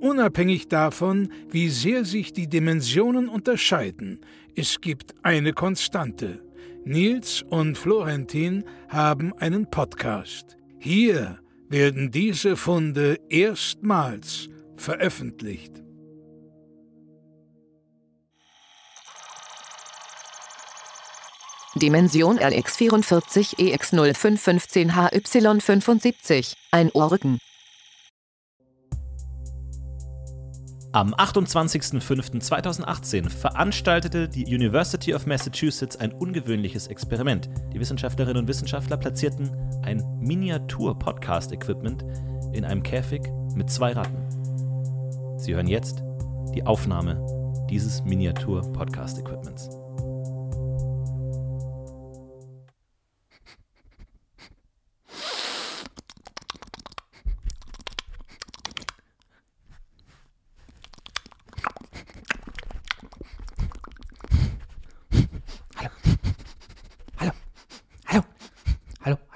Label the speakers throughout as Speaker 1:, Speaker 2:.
Speaker 1: Unabhängig davon, wie sehr sich die Dimensionen unterscheiden, es gibt eine Konstante. Nils und Florentin haben einen Podcast. Hier werden diese Funde erstmals veröffentlicht.
Speaker 2: Dimension LX44 EX0515 HY75, ein Ohrrücken.
Speaker 3: Am 28.05.2018 veranstaltete die University of Massachusetts ein ungewöhnliches Experiment. Die Wissenschaftlerinnen und Wissenschaftler platzierten ein Miniatur-Podcast-Equipment in einem Käfig mit zwei Ratten. Sie hören jetzt die Aufnahme dieses Miniatur-Podcast-Equipments.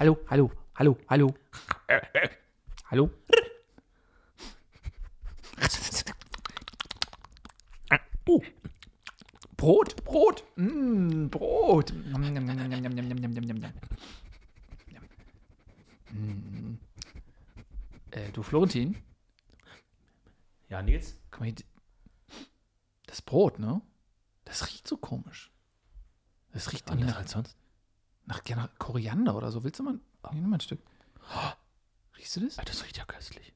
Speaker 4: hallo, hallo, hallo, hallo. Äh, äh. hallo? oh. Brot, Brot, mm, Brot. Mm. Äh, du Florentin?
Speaker 3: Ja, Nils?
Speaker 4: Guck mal, das Brot, ne? Das riecht so komisch. Das riecht
Speaker 3: anders als sonst
Speaker 4: nach, nach Koriander oder so. Willst du mal, hier, nimm mal ein Stück. Riechst du das?
Speaker 3: Ah, Das riecht ja köstlich.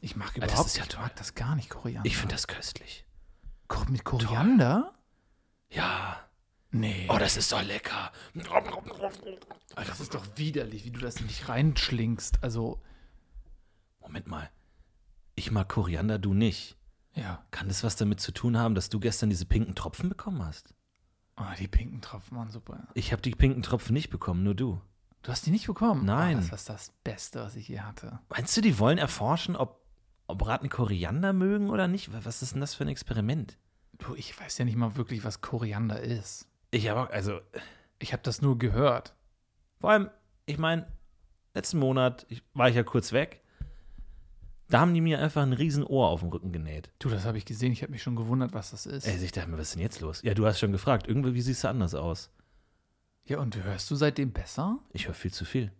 Speaker 4: Ich mag
Speaker 3: das
Speaker 4: überhaupt
Speaker 3: ist ja
Speaker 4: ich
Speaker 3: toll.
Speaker 4: mag das gar nicht, Koriander.
Speaker 3: Ich finde das köstlich.
Speaker 4: Ko- Mit Koriander?
Speaker 3: Ja.
Speaker 4: Nee.
Speaker 3: Oh, das ist so lecker.
Speaker 4: Ah, das ist doch widerlich, wie du das nicht reinschlingst. Also,
Speaker 3: Moment mal. Ich mag Koriander, du nicht.
Speaker 4: ja.
Speaker 3: Kann das was damit zu tun haben, dass du gestern diese pinken Tropfen bekommen hast?
Speaker 4: Ah, die pinken Tropfen waren super.
Speaker 3: Ich habe die pinken Tropfen nicht bekommen, nur du.
Speaker 4: Du hast die nicht bekommen?
Speaker 3: Nein.
Speaker 4: Ah, das war das Beste, was ich je hatte.
Speaker 3: Meinst du, die wollen erforschen, ob, ob Ratten Koriander mögen oder nicht? Was ist denn das für ein Experiment?
Speaker 4: Du, ich weiß ja nicht mal wirklich, was Koriander ist.
Speaker 3: Ich habe, also,
Speaker 4: Ich habe das nur gehört.
Speaker 3: vor allem, ich meine, letzten Monat ich, war ich ja kurz weg. Da haben die mir einfach ein riesen Ohr auf dem Rücken genäht.
Speaker 4: Du, das habe ich gesehen. Ich habe mich schon gewundert, was das ist.
Speaker 3: Ey, ich dachte mir, was ist denn jetzt los? Ja, du hast schon gefragt. Irgendwie siehst du anders aus.
Speaker 4: Ja, und hörst du seitdem besser?
Speaker 3: Ich höre viel zu viel.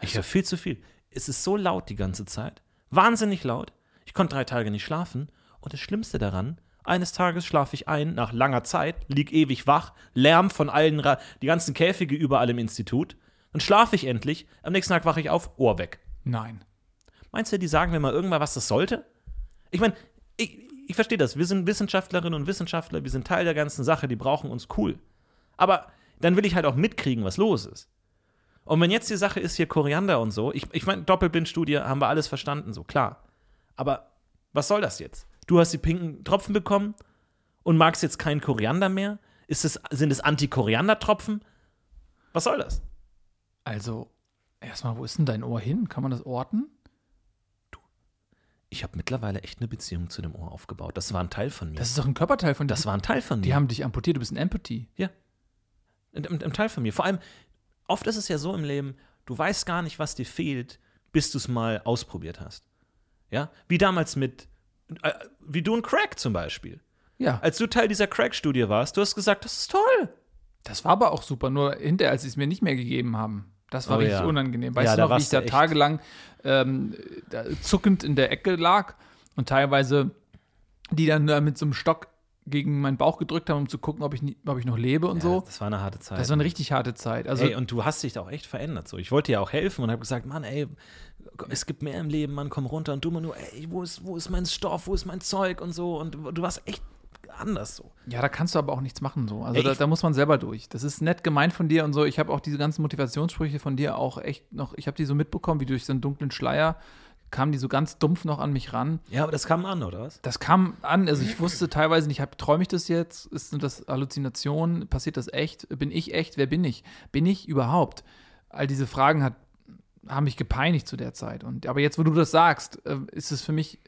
Speaker 3: Ich höre viel zu viel. Es ist so laut die ganze Zeit. Wahnsinnig laut. Ich konnte drei Tage nicht schlafen. Und das Schlimmste daran, eines Tages schlafe ich ein, nach langer Zeit, lieg ewig wach, Lärm von allen, Ra die ganzen Käfige überall im Institut. Dann schlafe ich endlich, am nächsten Tag wache ich auf, Ohr weg.
Speaker 4: Nein.
Speaker 3: Meinst du, die sagen mir mal irgendwann, was das sollte? Ich meine, ich, ich verstehe das. Wir sind Wissenschaftlerinnen und Wissenschaftler, wir sind Teil der ganzen Sache, die brauchen uns cool. Aber dann will ich halt auch mitkriegen, was los ist. Und wenn jetzt die Sache ist, hier Koriander und so, ich, ich meine, Doppelblindstudie haben wir alles verstanden, so klar. Aber was soll das jetzt? Du hast die pinken Tropfen bekommen und magst jetzt keinen Koriander mehr? Ist es, sind es Anti-Koriander-Tropfen? Was soll das?
Speaker 4: Also, erstmal, wo ist denn dein Ohr hin? Kann man das orten?
Speaker 3: Ich habe mittlerweile echt eine Beziehung zu dem Ohr aufgebaut. Das war ein Teil von mir.
Speaker 4: Das ist doch ein Körperteil von dir.
Speaker 3: Das war ein Teil von mir.
Speaker 4: Die haben dich amputiert, du bist ein Amputee.
Speaker 3: Ja. Ein, ein, ein Teil von mir. Vor allem, oft ist es ja so im Leben, du weißt gar nicht, was dir fehlt, bis du es mal ausprobiert hast. Ja? Wie damals mit, äh, wie du und Crack zum Beispiel.
Speaker 4: Ja.
Speaker 3: Als du Teil dieser Crack-Studie warst, du hast gesagt, das ist toll.
Speaker 4: Das war aber auch super, nur hinterher, als sie es mir nicht mehr gegeben haben. Das war
Speaker 3: Oh
Speaker 4: richtig
Speaker 3: ja.
Speaker 4: unangenehm. Weißt
Speaker 3: Ja,
Speaker 4: du noch, wie ich da
Speaker 3: echt-
Speaker 4: tagelang ähm, da zuckend in der Ecke lag und teilweise die dann da mit so einem Stock gegen meinen Bauch gedrückt haben, um zu gucken, ob ich, nie, ob ich noch lebe und so.
Speaker 3: Das war eine harte Zeit.
Speaker 4: Das war eine richtig harte Zeit. Also,
Speaker 3: ey, und du hast dich da auch echt verändert. So. Ich wollte dir auch helfen und habe gesagt, Mann, ey, es gibt mehr im Leben, Mann, komm runter. Und du immer nur, ey, wo ist, wo ist mein Stoff, wo ist mein Zeug und so. Und du warst echt anders so.
Speaker 4: ja, da kannst du aber auch nichts machen so. Also
Speaker 3: Ey,
Speaker 4: da, da muss man selber durch. Das ist nett gemeint von dir und so. Ich habe auch diese ganzen Motivationssprüche von dir auch echt noch, ich habe die so mitbekommen, wie durch so einen dunklen Schleier kamen die so ganz dumpf noch an mich ran.
Speaker 3: Ja, aber das kam an, oder was?
Speaker 4: Das kam an, also ich wusste teilweise nicht, träume ich das jetzt? Ist das Halluzinationen? Passiert das echt? Bin ich echt? Wer bin ich? Bin ich überhaupt? All diese Fragen hat, haben mich gepeinigt zu der Zeit. Und, aber jetzt, wo du das sagst, äh, ist es für mich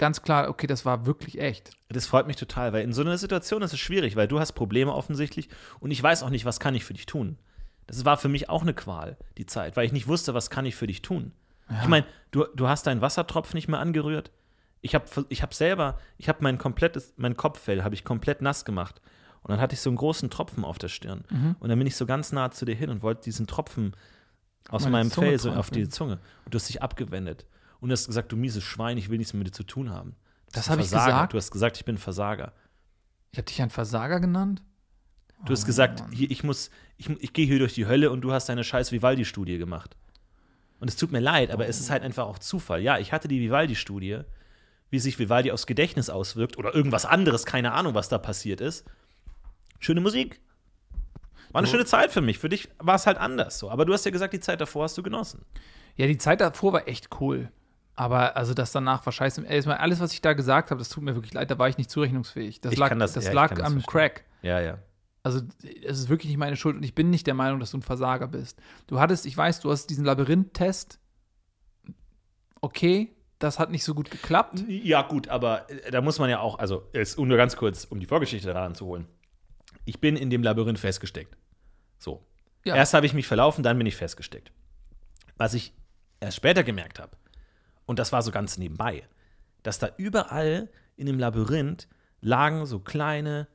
Speaker 4: ganz klar, okay, das war wirklich echt.
Speaker 3: Das freut mich total, weil in so einer Situation ist es schwierig, weil du hast Probleme offensichtlich und ich weiß auch nicht, was kann ich für dich tun. Das war für mich auch eine Qual, die Zeit, weil ich nicht wusste, was kann ich für dich tun. Ich meine, du, du hast deinen Wassertropf nicht mehr angerührt. Ich habe ich hab selber, ich habe mein komplettes, mein Kopffell habe ich komplett nass gemacht. Und dann hatte ich so einen großen Tropfen auf der Stirn.
Speaker 4: Mhm.
Speaker 3: Und dann bin ich so ganz nah zu dir hin und wollte diesen Tropfen aus
Speaker 4: Meine
Speaker 3: meinem
Speaker 4: Zunge
Speaker 3: Fell so auf die Zunge. Und du hast dich abgewendet. Und du hast gesagt, du mieses Schwein, ich will nichts mehr mit dir zu tun haben. Du
Speaker 4: Das
Speaker 3: bist ein
Speaker 4: hab ich gesagt?
Speaker 3: Du hast gesagt, ich bin ein Versager.
Speaker 4: Ich habe dich ein Versager genannt?
Speaker 3: Du hast gesagt, hier, ich muss, ich, ich gehe hier durch die Hölle und du hast deine scheiß Vivaldi-Studie gemacht. Und es tut mir leid, aber es ist halt einfach auch Zufall. Ja, ich hatte die Vivaldi-Studie, wie sich Vivaldi aufs Gedächtnis auswirkt oder irgendwas anderes, keine Ahnung, was da passiert ist. Schöne Musik. War eine schöne Zeit für mich. Für dich war es halt anders so. Aber du hast ja gesagt, die Zeit davor hast du genossen.
Speaker 4: Ja, die Zeit davor war echt cool. Aber also das danach war scheiße. Erstmal alles, was ich da gesagt habe, das tut mir wirklich leid, da war ich nicht zurechnungsfähig. Das
Speaker 3: Ich
Speaker 4: lag,
Speaker 3: kann das-
Speaker 4: das
Speaker 3: ja,
Speaker 4: lag
Speaker 3: das
Speaker 4: am
Speaker 3: verstehen.
Speaker 4: Crack.
Speaker 3: Ja, ja.
Speaker 4: Also es ist wirklich nicht meine Schuld und ich bin nicht der Meinung, dass du ein Versager bist. Du hattest, ich weiß, du hast diesen Labyrinth-Test. Okay, das hat nicht so gut geklappt.
Speaker 3: Ja, gut, aber äh, da muss man ja auch, also ist nur ganz kurz, um die Vorgeschichte daran zu holen. Ich bin in dem Labyrinth festgesteckt. So.
Speaker 4: Ja.
Speaker 3: Erst habe ich mich verlaufen, dann bin ich festgesteckt. Was ich erst später gemerkt habe, und das war so ganz nebenbei, dass da überall in dem Labyrinth lagen so kleine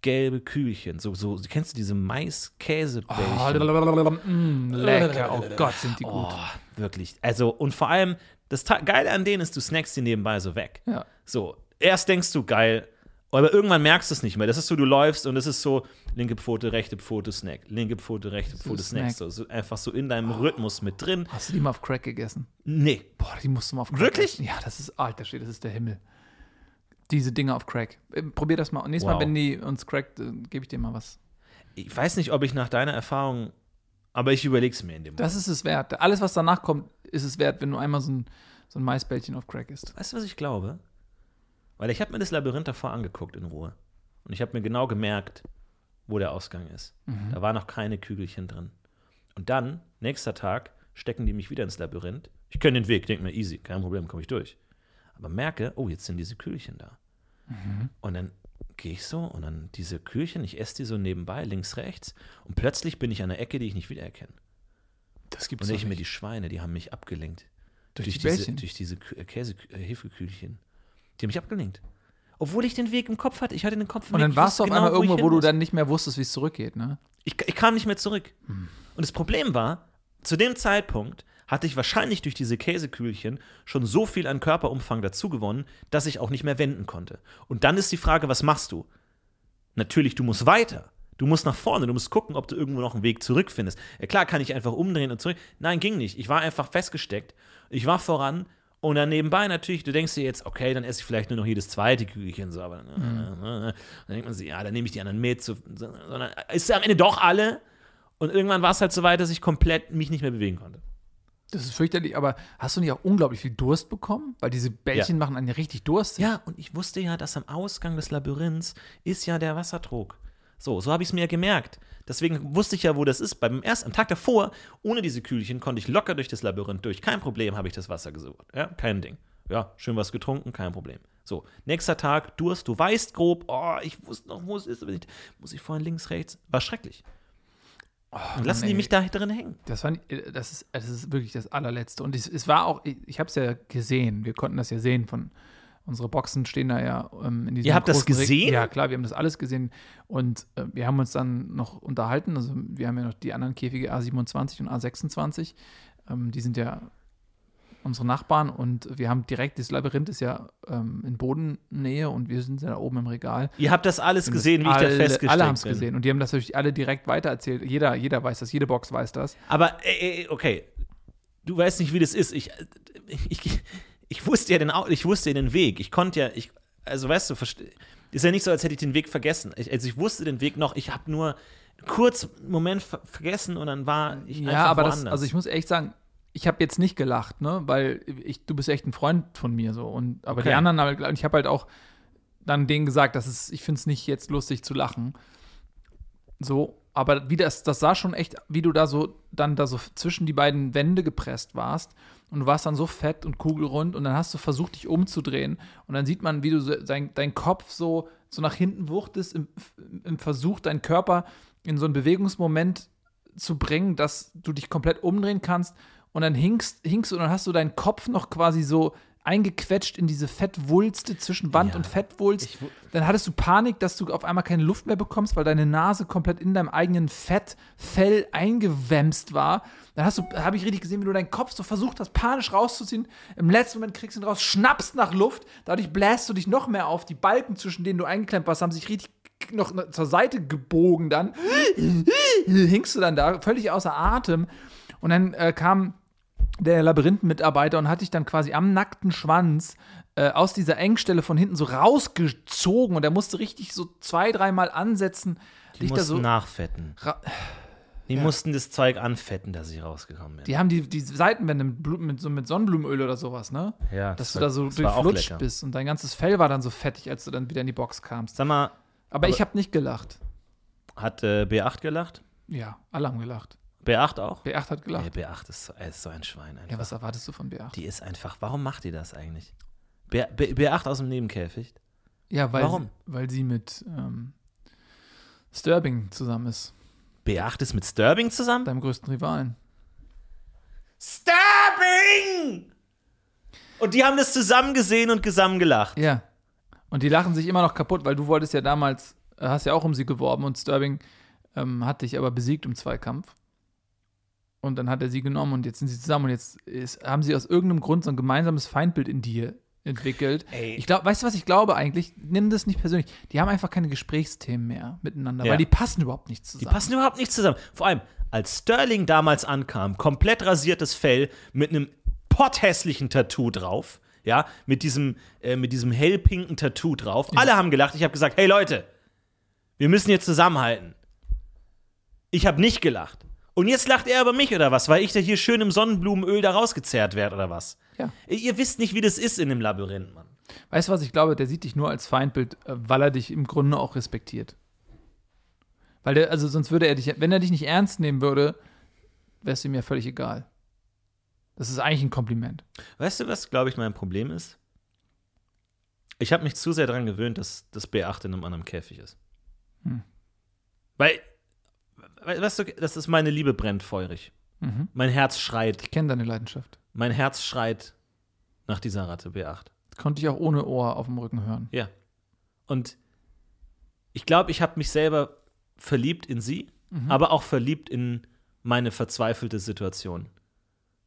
Speaker 3: gelbe Kügelchen. So, so, kennst du diese Mais-Käse-Bällchen?
Speaker 4: Mm, lecker, oh Gott, sind die gut.
Speaker 3: Oh, wirklich. Also, und vor allem, das Ta- Geile an denen ist, du snackst die nebenbei so weg.
Speaker 4: Ja.
Speaker 3: So, erst denkst du, geil, aber irgendwann merkst du es nicht mehr. Das ist so, du läufst und es ist so, linke Pfote, rechte Pfote, Snack, linke Pfote, rechte Pfote, Snack.
Speaker 4: Snack.
Speaker 3: So, einfach so in deinem Rhythmus mit drin.
Speaker 4: Hast du die mal auf Crack gegessen?
Speaker 3: Nee.
Speaker 4: Boah, die musst du mal auf Crack
Speaker 3: Wirklich?
Speaker 4: essen. Ja, das ist, alter Schwede, das ist der Himmel. Diese Dinge auf Crack. Äh, Probier das mal. Und nächstes
Speaker 3: Wow.
Speaker 4: Mal, wenn die uns crackt, äh, gebe ich dir mal was.
Speaker 3: Ich weiß nicht, ob ich nach deiner Erfahrung, aber ich überlege es mir in dem Moment.
Speaker 4: Das ist es wert. Alles, was danach kommt, ist es wert, wenn du einmal so ein, so ein Maisbällchen auf Crack isst.
Speaker 3: Weißt du, was ich glaube? Weil ich habe mir das Labyrinth davor angeguckt in Ruhe. Und ich habe mir genau gemerkt, wo der Ausgang ist. Da war noch keine Kügelchen drin. Und dann, nächster Tag, stecken die mich wieder ins Labyrinth. Ich kenne den Weg, denke mir, easy, kein Problem, komme ich durch. Aber merke, oh, jetzt sind diese Kügelchen da. Und dann gehe ich so und dann diese Kügelchen, ich esse die so nebenbei, links, rechts. Und plötzlich bin ich an einer Ecke, die ich nicht wiedererkenne.
Speaker 4: Das
Speaker 3: Und
Speaker 4: gibt's doch
Speaker 3: ich mir, die Schweine, die haben mich abgelenkt.
Speaker 4: Durch die
Speaker 3: diese,
Speaker 4: Bällchen?
Speaker 3: durch diese äh, Käse, äh, Hefekügelchen. Die haben mich abgelenkt. Obwohl ich den Weg im Kopf hatte. Ich hatte den Kopf im
Speaker 4: Und dann warst du auf einmal
Speaker 3: genau, ich
Speaker 4: irgendwo,
Speaker 3: hin
Speaker 4: wo du dann nicht mehr wusstest, wie es zurückgeht, ne?
Speaker 3: Ich, ich kam nicht mehr zurück.
Speaker 4: Hm.
Speaker 3: Und das Problem war, zu dem Zeitpunkt hatte ich wahrscheinlich durch diese Käsekügelchen schon so viel an Körperumfang dazu gewonnen, dass ich auch nicht mehr wenden konnte. Und dann ist die Frage, was machst du? Natürlich, du musst weiter. Du musst nach vorne, du musst gucken, ob du irgendwo noch einen Weg zurückfindest. Ja klar, kann ich einfach umdrehen und zurück. Nein, ging nicht. Ich war einfach festgesteckt. Ich war voran und dann nebenbei natürlich, du denkst dir jetzt, okay, dann esse ich vielleicht nur noch jedes zweite Kügelchen, so, aber äh, dann denkt man sich, ja, dann nehme ich die anderen mit, so, sondern ist am Ende doch alle. Und irgendwann war es halt so weit, dass ich komplett mich nicht mehr bewegen konnte.
Speaker 4: Das ist fürchterlich, aber hast du nicht auch unglaublich viel Durst bekommen? Weil diese Bällchen machen einen ja richtig durstig.
Speaker 3: Ja, und ich wusste ja, dass am Ausgang des Labyrinths ist ja der Wassertrog. So, so habe ich es mir ja gemerkt. Deswegen wusste ich ja, wo das ist. Beim ersten, am Tag davor, ohne diese Kühlchen, konnte ich locker durch das Labyrinth durch. Kein Problem, habe ich das Wasser gesucht. Ja, kein Ding. Ja, schön was getrunken, kein Problem. So, nächster Tag, Durst, du weißt grob, oh, ich wusste noch, wo es ist, aber nicht, muss ich vorhin links, rechts. War schrecklich. und lassen die
Speaker 4: nee.
Speaker 3: mich da drin hängen.
Speaker 4: Das, war äh, das, ist, das ist wirklich das allerletzte. Und es, es war auch, ich, ich habe es ja gesehen, wir konnten das ja sehen von, unsere Boxen stehen da ja ähm, in diesem
Speaker 3: Ihr habt das gesehen?
Speaker 4: Ja, klar, wir haben das alles gesehen. Und äh, wir haben uns dann noch unterhalten, also wir haben ja noch die anderen Käfige A27 und A26, ähm, die sind ja unsere Nachbarn und wir haben direkt, das Labyrinth ist ja ähm, in Bodennähe und wir sind ja da oben im Regal.
Speaker 3: Ihr habt das alles gesehen, wie
Speaker 4: das
Speaker 3: ich da
Speaker 4: alle,
Speaker 3: festgesteckt
Speaker 4: Alle haben es gesehen und die haben das natürlich alle direkt weitererzählt. Jeder, jeder weiß das, jede Box weiß das.
Speaker 3: Aber, äh, äh, okay, du weißt nicht, wie das ist. Ich, äh, ich, ich wusste ja den, ich wusste ja den Weg. Ich konnte ja, ich, also weißt du, ist ja nicht so, als hätte ich den Weg vergessen. Ich, also ich wusste den Weg noch, ich habe nur kurz einen Moment ver vergessen und dann war ich
Speaker 4: Ja,
Speaker 3: einfach
Speaker 4: aber das,
Speaker 3: woanders.
Speaker 4: also ich muss echt sagen, ich habe jetzt nicht gelacht, ne, weil ich, du bist echt ein Freund von mir so und aber die
Speaker 3: Okay.
Speaker 4: anderen, haben- ich habe halt auch dann denen gesagt, dass es, ich finde es nicht jetzt lustig zu lachen. So, aber wie das, das sah schon echt, wie du da so dann da so zwischen die beiden Wände gepresst warst und du warst dann so fett und kugelrund und dann hast du versucht, dich umzudrehen und dann sieht man, wie du so, dein, dein Kopf so, so nach hinten wuchtest im, im Versuch, deinen Körper in so einen Bewegungsmoment zu bringen, dass du dich komplett umdrehen kannst und dann hinkst, hinkst du und dann hast du deinen Kopf noch quasi so eingequetscht in diese Fettwulste zwischen Wand
Speaker 3: Ja,
Speaker 4: und Fettwulst.
Speaker 3: ich
Speaker 4: Dann hattest du Panik, dass du auf einmal keine Luft mehr bekommst, weil deine Nase komplett in deinem eigenen Fettfell eingewämst war. Dann hast du, habe ich richtig gesehen, wie du deinen Kopf so versucht hast, panisch rauszuziehen. Im letzten Moment kriegst du ihn raus, schnappst nach Luft. Dadurch bläst du dich noch mehr auf. Die Balken, zwischen denen du eingeklemmt warst, haben sich richtig noch zur Seite gebogen dann. Hingst du dann da, völlig außer Atem. Und dann äh, kam der Labyrinthenmitarbeiter und hat dich dann quasi am nackten Schwanz äh, aus dieser Engstelle von hinten so rausgezogen und er musste richtig so zwei, dreimal ansetzen.
Speaker 3: Die mussten
Speaker 4: so
Speaker 3: nachfetten. Die mussten das Zeug anfetten, dass ich rausgekommen bin.
Speaker 4: die haben die, die Seitenwände mit, mit, so mit Sonnenblumenöl oder sowas, ne?
Speaker 3: ja,
Speaker 4: Dass
Speaker 3: das
Speaker 4: du
Speaker 3: war-
Speaker 4: da so durchflutscht bist und dein ganzes Fell war dann so fettig, als du dann wieder in die Box kamst.
Speaker 3: Sag mal,
Speaker 4: Aber, ich habe nicht gelacht.
Speaker 3: hat äh, B8 gelacht?
Speaker 4: Ja, alle haben gelacht.
Speaker 3: B8 auch?
Speaker 4: B8 hat gelacht.
Speaker 3: Nee, B8 ist, so- ist so ein Schwein einfach.
Speaker 4: ja, was erwartest du von B8?
Speaker 3: Die ist einfach, warum macht die das eigentlich? B, B, B8 aus dem Nebenkäfig?
Speaker 4: ja, weil,
Speaker 3: warum?
Speaker 4: Sie, weil sie mit ähm, Sturbing zusammen ist,
Speaker 3: B8 ist mit Sturbing zusammen?
Speaker 4: deinem größten Rivalen.
Speaker 3: Sturbing! Und die haben das zusammen gesehen und zusammen gelacht.
Speaker 4: Ja. Und die lachen sich immer noch kaputt, weil du wolltest ja damals, äh, hast ja auch um sie geworben und Sterling ähm, hat dich aber besiegt im Zweikampf. Und dann hat er sie genommen und jetzt sind sie zusammen und jetzt ist, haben sie aus irgendeinem Grund so ein gemeinsames Feindbild in dir entwickelt.
Speaker 3: Ey.
Speaker 4: Ich glaube, weißt du, was ich glaube eigentlich? Nimm das nicht persönlich. Die haben einfach keine Gesprächsthemen mehr miteinander,
Speaker 3: Ja.
Speaker 4: weil die passen überhaupt nicht
Speaker 3: Die
Speaker 4: zusammen.
Speaker 3: passen überhaupt nicht zusammen. Vor allem, als Sterling damals ankam, komplett rasiertes Fell mit einem potthässlichen Tattoo drauf, ja, mit diesem, äh, mit diesem hellpinken Tattoo drauf. Alle haben gelacht. Ich habe gesagt, hey Leute, wir müssen jetzt zusammenhalten. Ich habe nicht gelacht. Und jetzt lacht er über mich oder was, weil ich da hier schön im Sonnenblumenöl da rausgezerrt werde oder was?
Speaker 4: Ja.
Speaker 3: Ihr wisst nicht, wie das ist in dem Labyrinth, Mann.
Speaker 4: Weißt du, was ich glaube? Der sieht dich nur als Feindbild, äh, weil er dich im Grunde auch respektiert. Weil der, also sonst würde er dich, wenn er dich nicht ernst nehmen würde, wäre es ihm ja völlig egal. Das ist eigentlich ein Kompliment.
Speaker 3: Weißt du, was, glaube ich, mein Problem ist? Ich habe mich zu sehr daran gewöhnt, dass das B8 in einem anderen Käfig ist.
Speaker 4: Hm.
Speaker 3: Weil, we- weißt du, das ist meine Liebe brennt feurig.
Speaker 4: Mhm.
Speaker 3: Mein Herz schreit,
Speaker 4: Ich kenne deine Leidenschaft.
Speaker 3: mein Herz schreit nach dieser Ratte B8.
Speaker 4: Das konnte ich auch ohne Ohr auf dem Rücken hören.
Speaker 3: Ja. Und ich glaube, ich habe mich selber verliebt in sie,
Speaker 4: Mhm.
Speaker 3: aber auch verliebt in meine verzweifelte Situation.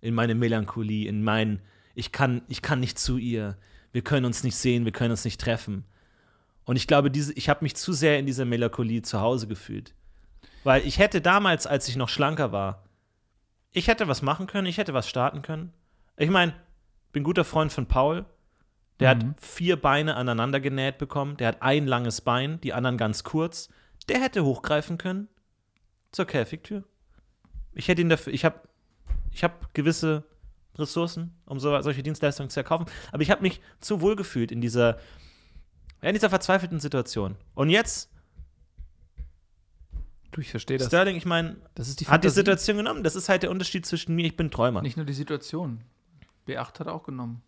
Speaker 3: In meine Melancholie, in mein, ich kann, ich kann nicht zu ihr, wir können uns nicht sehen, wir können uns nicht treffen. Und ich glaube, diese, ich habe mich zu sehr in dieser Melancholie zu Hause gefühlt. Weil ich hätte damals, als ich noch schlanker war, ich hätte was machen können, ich hätte was starten können. Ich meine, bin guter Freund von Paul. Der
Speaker 4: Mhm.
Speaker 3: hat vier Beine aneinander genäht bekommen. Der hat ein langes Bein, die anderen ganz kurz. Der hätte hochgreifen können zur Käfigtür. Ich hätte ihn dafür, ich habe ich hab gewisse Ressourcen, um so, solche Dienstleistungen zu erkaufen. Aber ich habe mich zu wohl gefühlt in dieser, in dieser verzweifelten Situation. Und jetzt,
Speaker 4: Du, ich verstehe das.
Speaker 3: Sterling, ich meine,
Speaker 4: Das ist die
Speaker 3: hat die. Situation genommen. Das ist halt der Unterschied zwischen mir, ich bin Träumer.
Speaker 4: Nicht nur die Situation. B8 hat er auch genommen.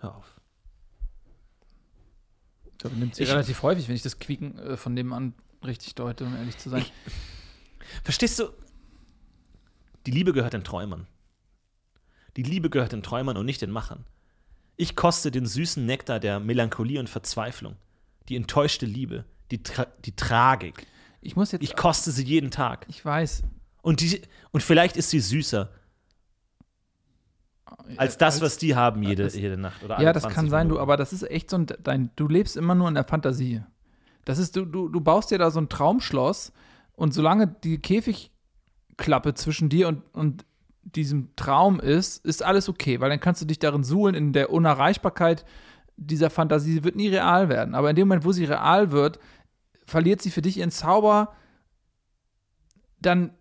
Speaker 3: Hör auf.
Speaker 4: Ich glaube, nimmt sie
Speaker 3: Ich-
Speaker 4: relativ häufig, wenn ich das Quieken äh, von nebenan richtig deute, um ehrlich zu sein.
Speaker 3: Ich- Verstehst du? Die Liebe gehört den Träumern. Die Liebe gehört den Träumern und nicht den Machern. Ich koste den süßen Nektar der Melancholie und Verzweiflung, die enttäuschte Liebe, die, Tra die Tragik.
Speaker 4: Ich muss jetzt.
Speaker 3: Ich koste sie jeden Tag.
Speaker 4: ich weiß.
Speaker 3: Und, die, und vielleicht ist sie süßer als das, was die haben jede,
Speaker 4: als-
Speaker 3: jede Nacht. Oder
Speaker 4: Ja, das
Speaker 3: 20
Speaker 4: kann sein, du,
Speaker 3: Minuten.
Speaker 4: aber das ist echt so ein, dein, du lebst immer nur in der Fantasie. Das ist, du, du, du baust dir da so ein Traumschloss und solange die Käfigklappe zwischen dir und, und diesem Traum ist, ist alles okay, weil dann kannst du dich darin suhlen in der Unerreichbarkeit dieser Fantasie. Sie wird nie real werden, aber in dem Moment, wo sie real wird, verliert sie für dich ihren Zauber, dann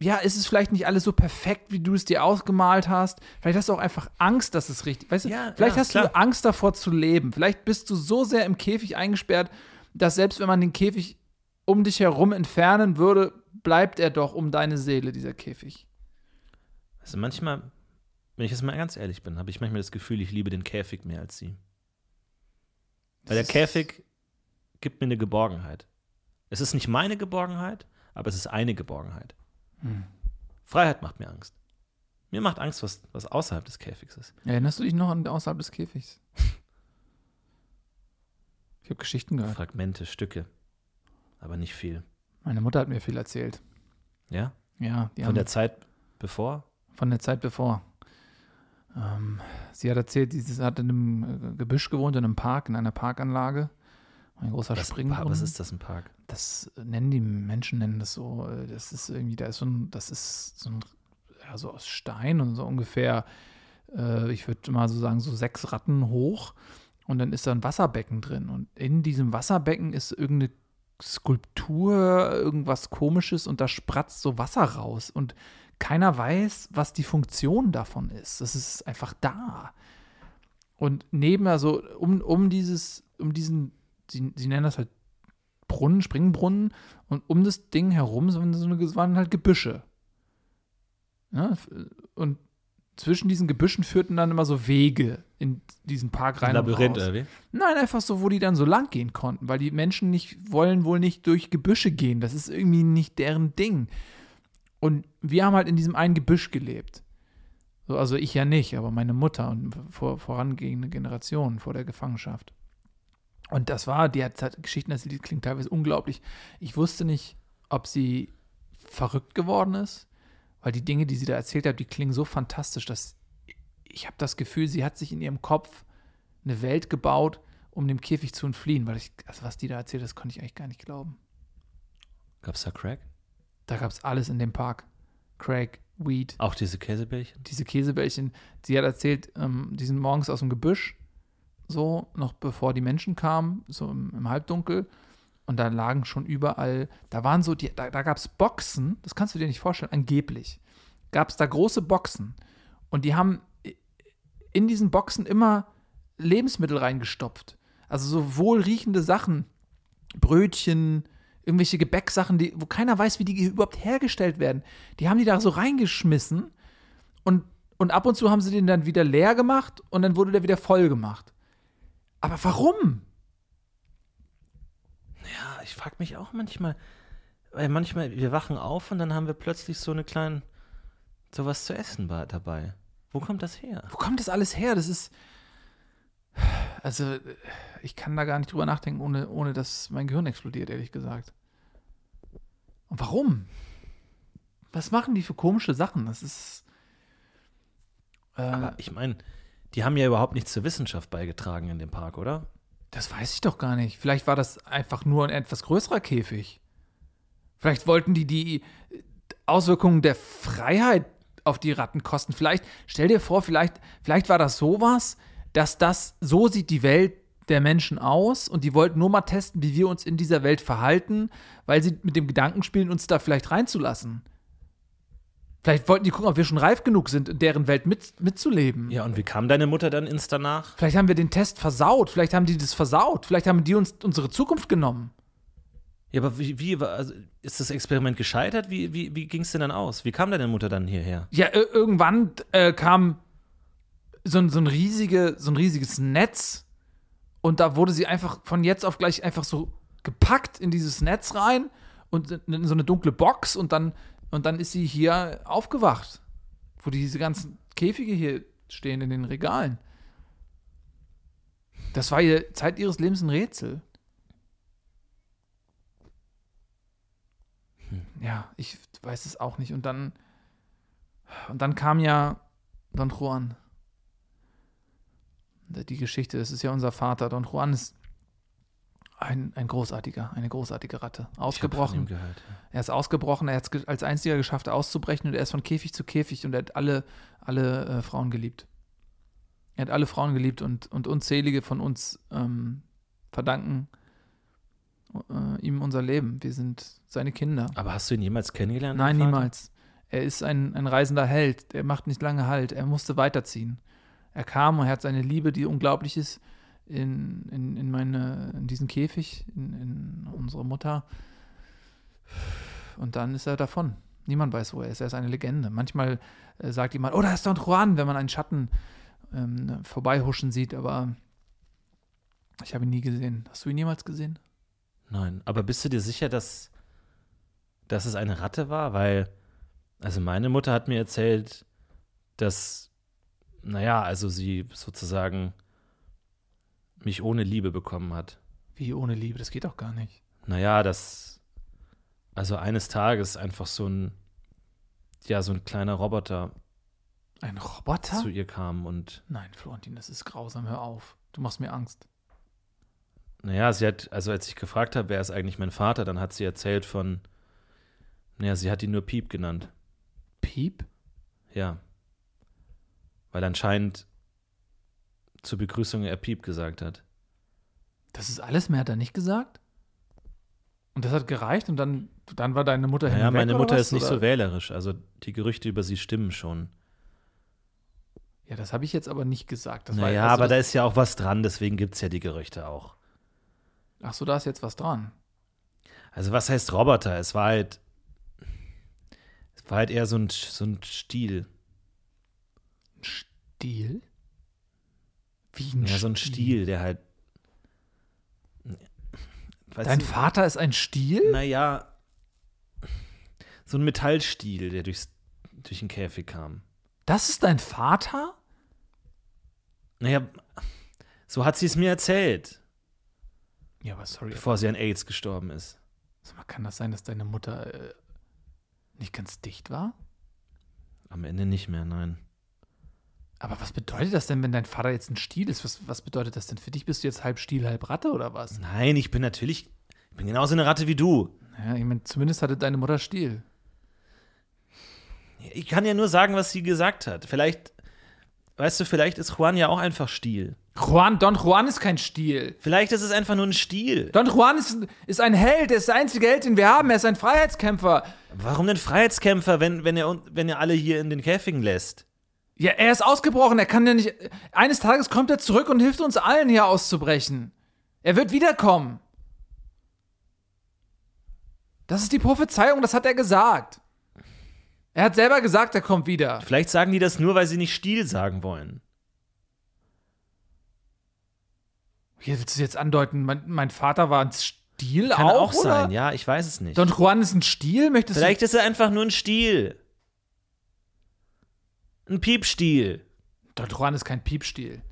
Speaker 4: ja, ist es vielleicht nicht alles so perfekt, wie du es dir ausgemalt hast. Vielleicht hast du auch einfach Angst, dass es richtig, weißt du,
Speaker 3: Ja,
Speaker 4: vielleicht
Speaker 3: ja,
Speaker 4: hast
Speaker 3: klar.
Speaker 4: du Angst davor zu leben. Vielleicht bist du so sehr im Käfig eingesperrt, dass selbst wenn man den Käfig um dich herum entfernen würde, bleibt er doch um deine Seele, dieser Käfig.
Speaker 3: Also manchmal, wenn ich jetzt mal ganz ehrlich bin, habe ich manchmal das Gefühl, ich liebe den Käfig mehr als sie. Weil der
Speaker 4: Das ist-
Speaker 3: Käfig gibt mir eine Geborgenheit. Es ist nicht meine Geborgenheit, aber es ist eine Geborgenheit.
Speaker 4: Hm.
Speaker 3: Freiheit macht mir Angst. Mir macht Angst, was, was außerhalb des Käfigs ist.
Speaker 4: Erinnerst du dich noch an außerhalb des Käfigs? Ich habe Geschichten gehört.
Speaker 3: Fragmente, Stücke. Aber nicht viel.
Speaker 4: Meine Mutter hat mir viel erzählt.
Speaker 3: Ja?
Speaker 4: Ja,
Speaker 3: Von der Zeit bevor?
Speaker 4: von der Zeit bevor. Ähm, sie hat erzählt, sie hat in einem äh, Gebüsch gewohnt, in einem Park, in einer Parkanlage. Ein großer
Speaker 3: Was,
Speaker 4: Springbrunnen.
Speaker 3: was ist das, ein Park?
Speaker 4: Das nennen die Menschen nennen das so. äh, Das ist irgendwie, da ist so ein, das ist so ein, ja, so aus Stein und so ungefähr, äh, ich würde mal so sagen, so sechs Ratten hoch. Und dann ist da ein Wasserbecken drin. Und in diesem Wasserbecken ist irgendeine Skulptur, irgendwas komisches und da spratzt so Wasser raus. Und keiner weiß, was die Funktion davon ist. Das ist einfach da. Und neben, also um, um dieses, um diesen, sie, sie nennen das halt Brunnen, Springbrunnen, und um das Ding herum sind so eine, waren halt Gebüsche. Ja, f- und zwischen diesen Gebüschen führten dann immer so Wege in diesen Park rein.
Speaker 3: Ein Labyrinth, oder wie?
Speaker 4: Nein, einfach so, wo die dann so lang gehen konnten, weil die Menschen nicht wollen wohl nicht durch Gebüsche gehen. Das ist irgendwie nicht deren Ding. Und wir haben halt in diesem einen Gebüsch gelebt. So, also ich ja nicht, aber meine Mutter und vor, vorangehende Generationen vor der Gefangenschaft. Und das war, die hat halt Geschichten erzählt, die klingt teilweise unglaublich. Ich wusste nicht, ob sie verrückt geworden ist, weil die Dinge, die sie da erzählt hat, die klingen so fantastisch, dass ich habe das Gefühl, sie hat sich in ihrem Kopf eine Welt gebaut, um dem Käfig zu entfliehen, weil ich, also was die da erzählt, das konnte ich eigentlich gar nicht glauben.
Speaker 3: Gab es da Crack?
Speaker 4: Da gab es alles in dem Park. Craig, Weed,
Speaker 3: Auch diese Käsebällchen?
Speaker 4: diese Käsebällchen. Sie hat erzählt, ähm, die sind morgens aus dem Gebüsch, so, noch bevor die Menschen kamen, so im, im Halbdunkel. Und da lagen schon überall, da waren so, die, da, da gab es Boxen, das kannst du dir nicht vorstellen, angeblich. Gab es da große Boxen. Und die haben in diesen Boxen immer Lebensmittel reingestopft. Also so wohlriechende Sachen, Brötchen, irgendwelche Gebäcksachen, die, wo keiner weiß, wie die überhaupt hergestellt werden. Die haben die da so reingeschmissen und, und ab und zu haben sie den dann wieder leer gemacht und dann wurde der wieder voll gemacht. Aber warum?
Speaker 3: Ja, ich frage mich auch manchmal, weil manchmal, wir wachen auf und dann haben wir plötzlich so eine kleine, sowas zu essen dabei. Wo kommt das her?
Speaker 4: Wo kommt das alles her? Das ist. Also, ich kann da gar nicht drüber nachdenken, ohne, ohne dass mein Gehirn explodiert, ehrlich gesagt. Und warum? Was machen die für komische Sachen? Das ist. Äh,
Speaker 3: Aber ich meine, die haben ja überhaupt nichts zur Wissenschaft beigetragen in dem Park, oder?
Speaker 4: Das weiß ich doch gar nicht. Vielleicht war das einfach nur ein etwas größerer Käfig. Vielleicht wollten die die Auswirkungen der Freiheit auf die Ratten kosten. Vielleicht, stell dir vor, vielleicht, vielleicht war das sowas, dass das, so sieht die Welt der Menschen aus und die wollten nur mal testen, wie wir uns in dieser Welt verhalten, weil sie mit dem Gedanken spielen, uns da vielleicht reinzulassen. Vielleicht wollten die gucken, ob wir schon reif genug sind, in deren Welt mit, mitzuleben.
Speaker 3: Ja, und wie kam deine Mutter dann ins danach?
Speaker 4: Vielleicht haben wir den Test versaut. Vielleicht haben die das versaut. Vielleicht haben die uns unsere Zukunft genommen.
Speaker 3: Ja, aber wie, wie war- also ist das Experiment gescheitert? Wie, wie, wie ging es denn dann aus? Wie kam deine Mutter dann hierher?
Speaker 4: Ja, ir- irgendwann äh, kam so ein, so, ein riesige, so ein riesiges Netz und da wurde sie einfach von jetzt auf gleich einfach so gepackt in dieses Netz rein und in so eine dunkle Box und dann, und dann ist sie hier aufgewacht, wo diese ganzen Käfige hier stehen in den Regalen. Das war ihr Zeit ihres Lebens ein Rätsel. Ja, ich weiß es auch nicht. Und dann, und dann kam ja Don Juan. Die Geschichte, das ist ja unser Vater. Don Juan ist ein, ein großartiger, eine großartige Ratte. Ausgebrochen.
Speaker 3: ihm gehört. ja.
Speaker 4: Er ist ausgebrochen, er hat es als einziger geschafft, auszubrechen und er ist von Käfig zu Käfig und er hat alle, alle äh, Frauen geliebt. Er hat alle Frauen geliebt und, und unzählige von uns ähm, verdanken äh, ihm unser Leben. Wir sind seine Kinder.
Speaker 3: Aber hast du ihn jemals kennengelernt?
Speaker 4: Nein, niemals. Er ist ein, ein reisender Held. Er macht nicht lange Halt. Er musste weiterziehen. Er kam und er hat seine Liebe, die unglaublich ist, in, in, in, meine, in diesen Käfig, in, in unsere Mutter. Und dann ist er davon. Niemand weiß, wo er ist. Er ist eine Legende. Manchmal äh, sagt jemand, oh, da ist Don Juan, wenn man einen Schatten ähm, vorbeihuschen sieht, aber ich habe ihn nie gesehen. Hast du ihn jemals gesehen?
Speaker 3: Nein, aber bist du dir sicher, dass, dass es eine Ratte war? Weil, also meine Mutter hat mir erzählt, dass, naja, also sie sozusagen mich ohne Liebe bekommen hat.
Speaker 4: Wie ohne Liebe? Das geht doch gar nicht.
Speaker 3: Naja, dass, also eines Tages einfach so ein, ja, so ein kleiner Roboter
Speaker 4: Ein Roboter?
Speaker 3: zu ihr kam und,
Speaker 4: Nein, Florentin, das ist grausam. Hör auf. Du machst mir Angst.
Speaker 3: naja, sie hat, also als ich gefragt habe, wer ist eigentlich mein Vater, dann hat sie erzählt von, naja, sie hat ihn nur Piep genannt.
Speaker 4: Piep?
Speaker 3: Ja. Weil anscheinend zur Begrüßung er Piep gesagt hat.
Speaker 4: Das ist alles mehr, hat er nicht gesagt? Und das hat gereicht und dann, dann war deine Mutter
Speaker 3: Ja,
Speaker 4: hinweg,
Speaker 3: meine
Speaker 4: oder
Speaker 3: Mutter
Speaker 4: was?
Speaker 3: ist nicht
Speaker 4: Oder?
Speaker 3: so wählerisch. Also die Gerüchte über sie stimmen schon.
Speaker 4: Ja, das habe ich jetzt aber nicht gesagt. Das war-
Speaker 3: naja,
Speaker 4: also
Speaker 3: aber da ist ja auch was dran, deswegen gibt es ja die Gerüchte auch.
Speaker 4: Ach so, da ist jetzt was dran.
Speaker 3: Also was heißt Roboter? Es war halt. Es war halt eher so ein, so ein Stiel.
Speaker 4: Stiel? Wie ein
Speaker 3: Ja, so ein Stiel, der halt.
Speaker 4: Dein
Speaker 3: du,
Speaker 4: Vater ist ein Stiel?
Speaker 3: Naja. So ein Metallstiel, der durchs, durch den Käfig kam.
Speaker 4: Das ist dein Vater?
Speaker 3: Naja, so hat sie es mir erzählt,
Speaker 4: Ja, aber sorry.
Speaker 3: bevor sie an AIDS gestorben ist.
Speaker 4: Sag mal, kann das sein, dass deine Mutter äh, nicht ganz dicht war?
Speaker 3: Am Ende nicht mehr, nein.
Speaker 4: Aber was bedeutet das denn, wenn dein Vater jetzt ein Stiel ist? Was, was bedeutet das denn für dich? Bist du jetzt halb Stiel, halb Ratte oder was?
Speaker 3: Nein, ich bin natürlich. Ich bin genauso eine Ratte wie du.
Speaker 4: Ja, ich meine, zumindest hatte deine Mutter Stiel.
Speaker 3: Ich kann ja nur sagen, was sie gesagt hat. Vielleicht, weißt du, vielleicht ist Juan ja auch einfach Stiel.
Speaker 4: Juan, Don Juan ist kein Stiel.
Speaker 3: Vielleicht ist es einfach nur ein Stiel.
Speaker 4: Don Juan ist, ist ein Held, er ist der einzige Held, den wir haben. Er ist ein Freiheitskämpfer.
Speaker 3: Warum denn Freiheitskämpfer, wenn, wenn, er, wenn er alle hier in den Käfigen lässt?
Speaker 4: Ja, er ist ausgebrochen. Er kann ja nicht. Eines Tages kommt er zurück und hilft uns allen hier auszubrechen. Er wird wiederkommen. Das ist die Prophezeiung, das hat er gesagt. Er hat selber gesagt, er kommt wieder.
Speaker 3: Vielleicht sagen die das nur, weil sie nicht Stiel sagen wollen.
Speaker 4: Hier willst du jetzt andeuten, mein, mein Vater war ein Stiel
Speaker 3: Kann
Speaker 4: auch,
Speaker 3: auch, sein, ja, ich weiß es nicht.
Speaker 4: Don Juan ist ein Stiel? Möchtest
Speaker 3: Vielleicht ist er einfach nur ein Stiel. Ein Piepstiel.
Speaker 4: Don Juan ist kein Piepstiel.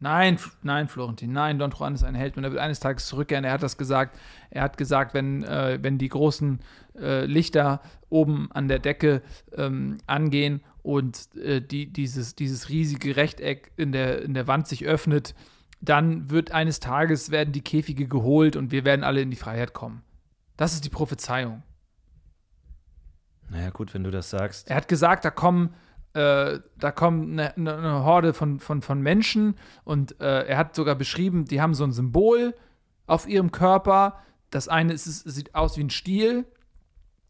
Speaker 4: Nein, nein, Florentin, nein, Don Juan ist ein Held und er wird eines Tages zurückkehren. Er hat das gesagt. Er hat gesagt, wenn, äh, wenn die großen äh, Lichter oben an der Decke ähm, angehen und äh, die, dieses, dieses riesige Rechteck in der, in der Wand sich öffnet, dann wird eines Tages werden die Käfige geholt und wir werden alle in die Freiheit kommen. Das ist die Prophezeiung.
Speaker 3: Naja, gut, wenn du das sagst.
Speaker 4: Er hat gesagt, da kommen, äh, da kommen eine, eine, Horde von, von, von Menschen und äh, er hat sogar beschrieben, die haben so ein Symbol auf ihrem Körper. Das eine ist, es sieht aus wie ein Stiel,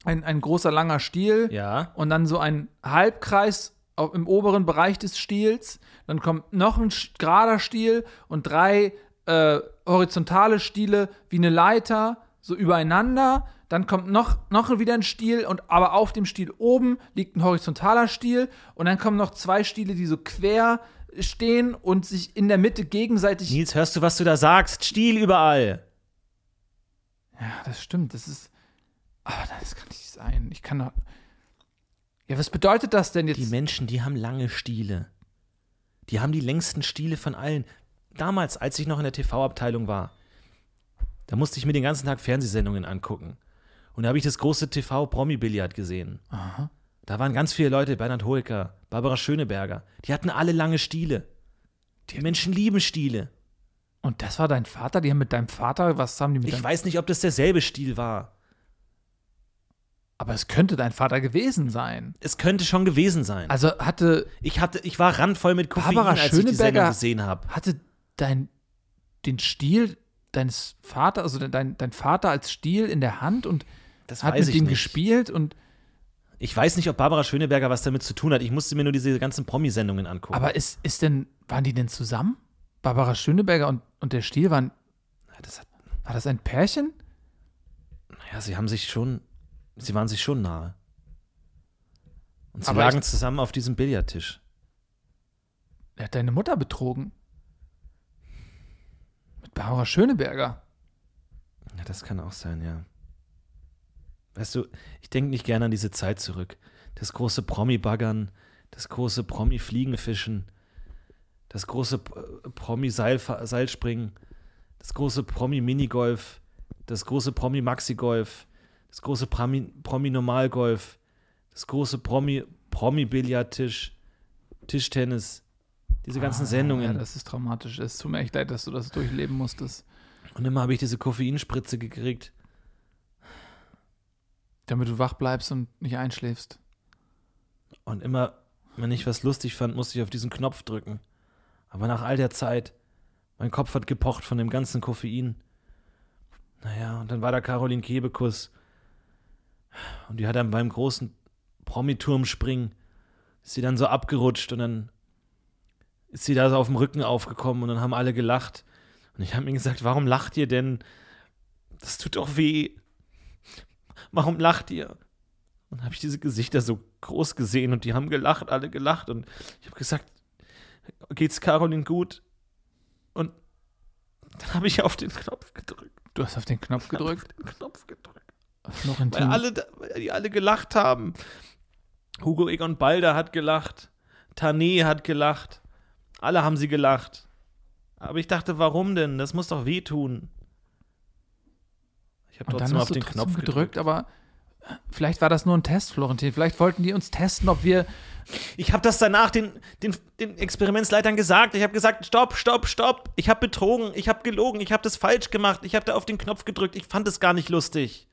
Speaker 4: ein, ein großer langer Stiel
Speaker 3: Ja.
Speaker 4: und dann so ein Halbkreis im oberen Bereich des Stiels. Dann kommt noch ein gerader Stiel und drei äh, horizontale Stiele wie eine Leiter, so übereinander. Dann kommt noch, noch wieder ein Stiel und aber auf dem Stiel oben liegt ein horizontaler Stiel und dann kommen noch zwei Stiele, die so quer stehen und sich in der Mitte gegenseitig.
Speaker 3: Nils, hörst du, was du da sagst? Stiel überall.
Speaker 4: Ja, das stimmt. Das ist. Aber das kann nicht sein. Ich kann doch. Ja, was bedeutet das denn jetzt?
Speaker 3: Die Menschen, die haben lange Stiele. Die haben die längsten Stiele von allen. Damals, als ich noch in der TV-Abteilung war, da musste ich mir den ganzen Tag Fernsehsendungen angucken. Und da habe ich das große TV-Promi-Billard gesehen.
Speaker 4: Aha.
Speaker 3: Da waren ganz viele Leute, Bernhard Hoeker, Barbara Schöneberger. Die hatten alle lange Stiele. Die Menschen lieben Stiele.
Speaker 4: Und das war dein Vater? Die haben mit deinem Vater, was haben die mit
Speaker 3: Ich weiß nicht, ob das derselbe Stil war.
Speaker 4: Aber es könnte dein Vater gewesen sein.
Speaker 3: Es könnte schon gewesen sein.
Speaker 4: Also hatte,
Speaker 3: ich, hatte, ich war randvoll mit Koffein,
Speaker 4: Barbara
Speaker 3: als ich die Sendung
Speaker 4: Schöneberger-
Speaker 3: gesehen habe.
Speaker 4: hatte dein den Stiel deines Vaters, also dein, dein Vater als Stiel in der Hand und
Speaker 3: Das
Speaker 4: hat mit
Speaker 3: ich
Speaker 4: ihm
Speaker 3: nicht.
Speaker 4: gespielt und
Speaker 3: Ich weiß nicht, ob Barbara Schöneberger was damit zu tun hat. Ich musste mir nur diese ganzen Promi-Sendungen angucken.
Speaker 4: Aber ist, ist denn, waren die denn zusammen? Barbara Schöneberger und, und der Stiel waren,
Speaker 3: das hat,
Speaker 4: war das ein Pärchen?
Speaker 3: naja, sie haben sich schon, sie waren sich schon nahe. Und sie
Speaker 4: Aber
Speaker 3: lagen
Speaker 4: ich-
Speaker 3: zusammen auf diesem Billardtisch.
Speaker 4: Er hat deine Mutter betrogen. Mit Barbara Schöneberger.
Speaker 3: Ja, das kann auch sein, ja. Weißt du, ich denke nicht gerne an diese Zeit zurück. Das große Promi-Baggern, das große Promi-Fliegenfischen, das große P- Promi-Seilspringen, das große Promi-Minigolf, das große Promi-Maxi-Golf, das große Promi- Promi-Normalgolf, das große Promi- Promi-Billardtisch, Tischtennis, diese ganzen
Speaker 4: Ah,
Speaker 3: Sendungen.
Speaker 4: Ja, das ist traumatisch. Es tut mir echt leid, dass du das durchleben musstest.
Speaker 3: Und immer habe ich diese Koffeinspritze gekriegt.
Speaker 4: Damit du wach bleibst und nicht einschläfst.
Speaker 3: Und immer, wenn ich was lustig fand, musste ich auf diesen Knopf drücken. Aber nach all der Zeit, mein Kopf hat gepocht von dem ganzen Koffein. Naja, und dann war da Caroline Kebekus. Und die hat dann beim großen Promiturmspringen, ist sie dann so abgerutscht und dann ist sie da so auf dem Rücken aufgekommen und dann haben alle gelacht. Und ich habe mir gesagt, warum lacht ihr denn? Das tut doch weh. Warum lacht ihr? Und habe ich diese Gesichter so groß gesehen und die haben gelacht, alle gelacht. Und ich habe gesagt, geht's Caroline gut? Und dann habe ich auf den Knopf gedrückt.
Speaker 4: Du hast auf den Knopf
Speaker 3: Auf
Speaker 4: gedrückt.
Speaker 3: den Knopf gedrückt.
Speaker 4: Noch
Speaker 3: Weil alle, weil die alle gelacht haben. Hugo Egon Balder hat gelacht. Tané hat gelacht. Alle haben sie gelacht. Aber ich dachte, warum denn? Das muss doch wehtun. Ich habe
Speaker 4: Und dann
Speaker 3: trotzdem
Speaker 4: hast
Speaker 3: auf
Speaker 4: du
Speaker 3: den
Speaker 4: trotzdem
Speaker 3: Knopf
Speaker 4: gedrückt,
Speaker 3: gedrückt.
Speaker 4: aber äh, vielleicht war das nur ein Test, Florentin. Vielleicht wollten die uns testen, ob wir.
Speaker 3: Ich habe das danach den, den, den Experimentsleitern gesagt. Ich habe gesagt, stopp, stopp, stopp. Ich habe betrogen, ich habe gelogen, ich habe das falsch gemacht. Ich habe da auf den Knopf gedrückt. Ich fand es gar nicht lustig.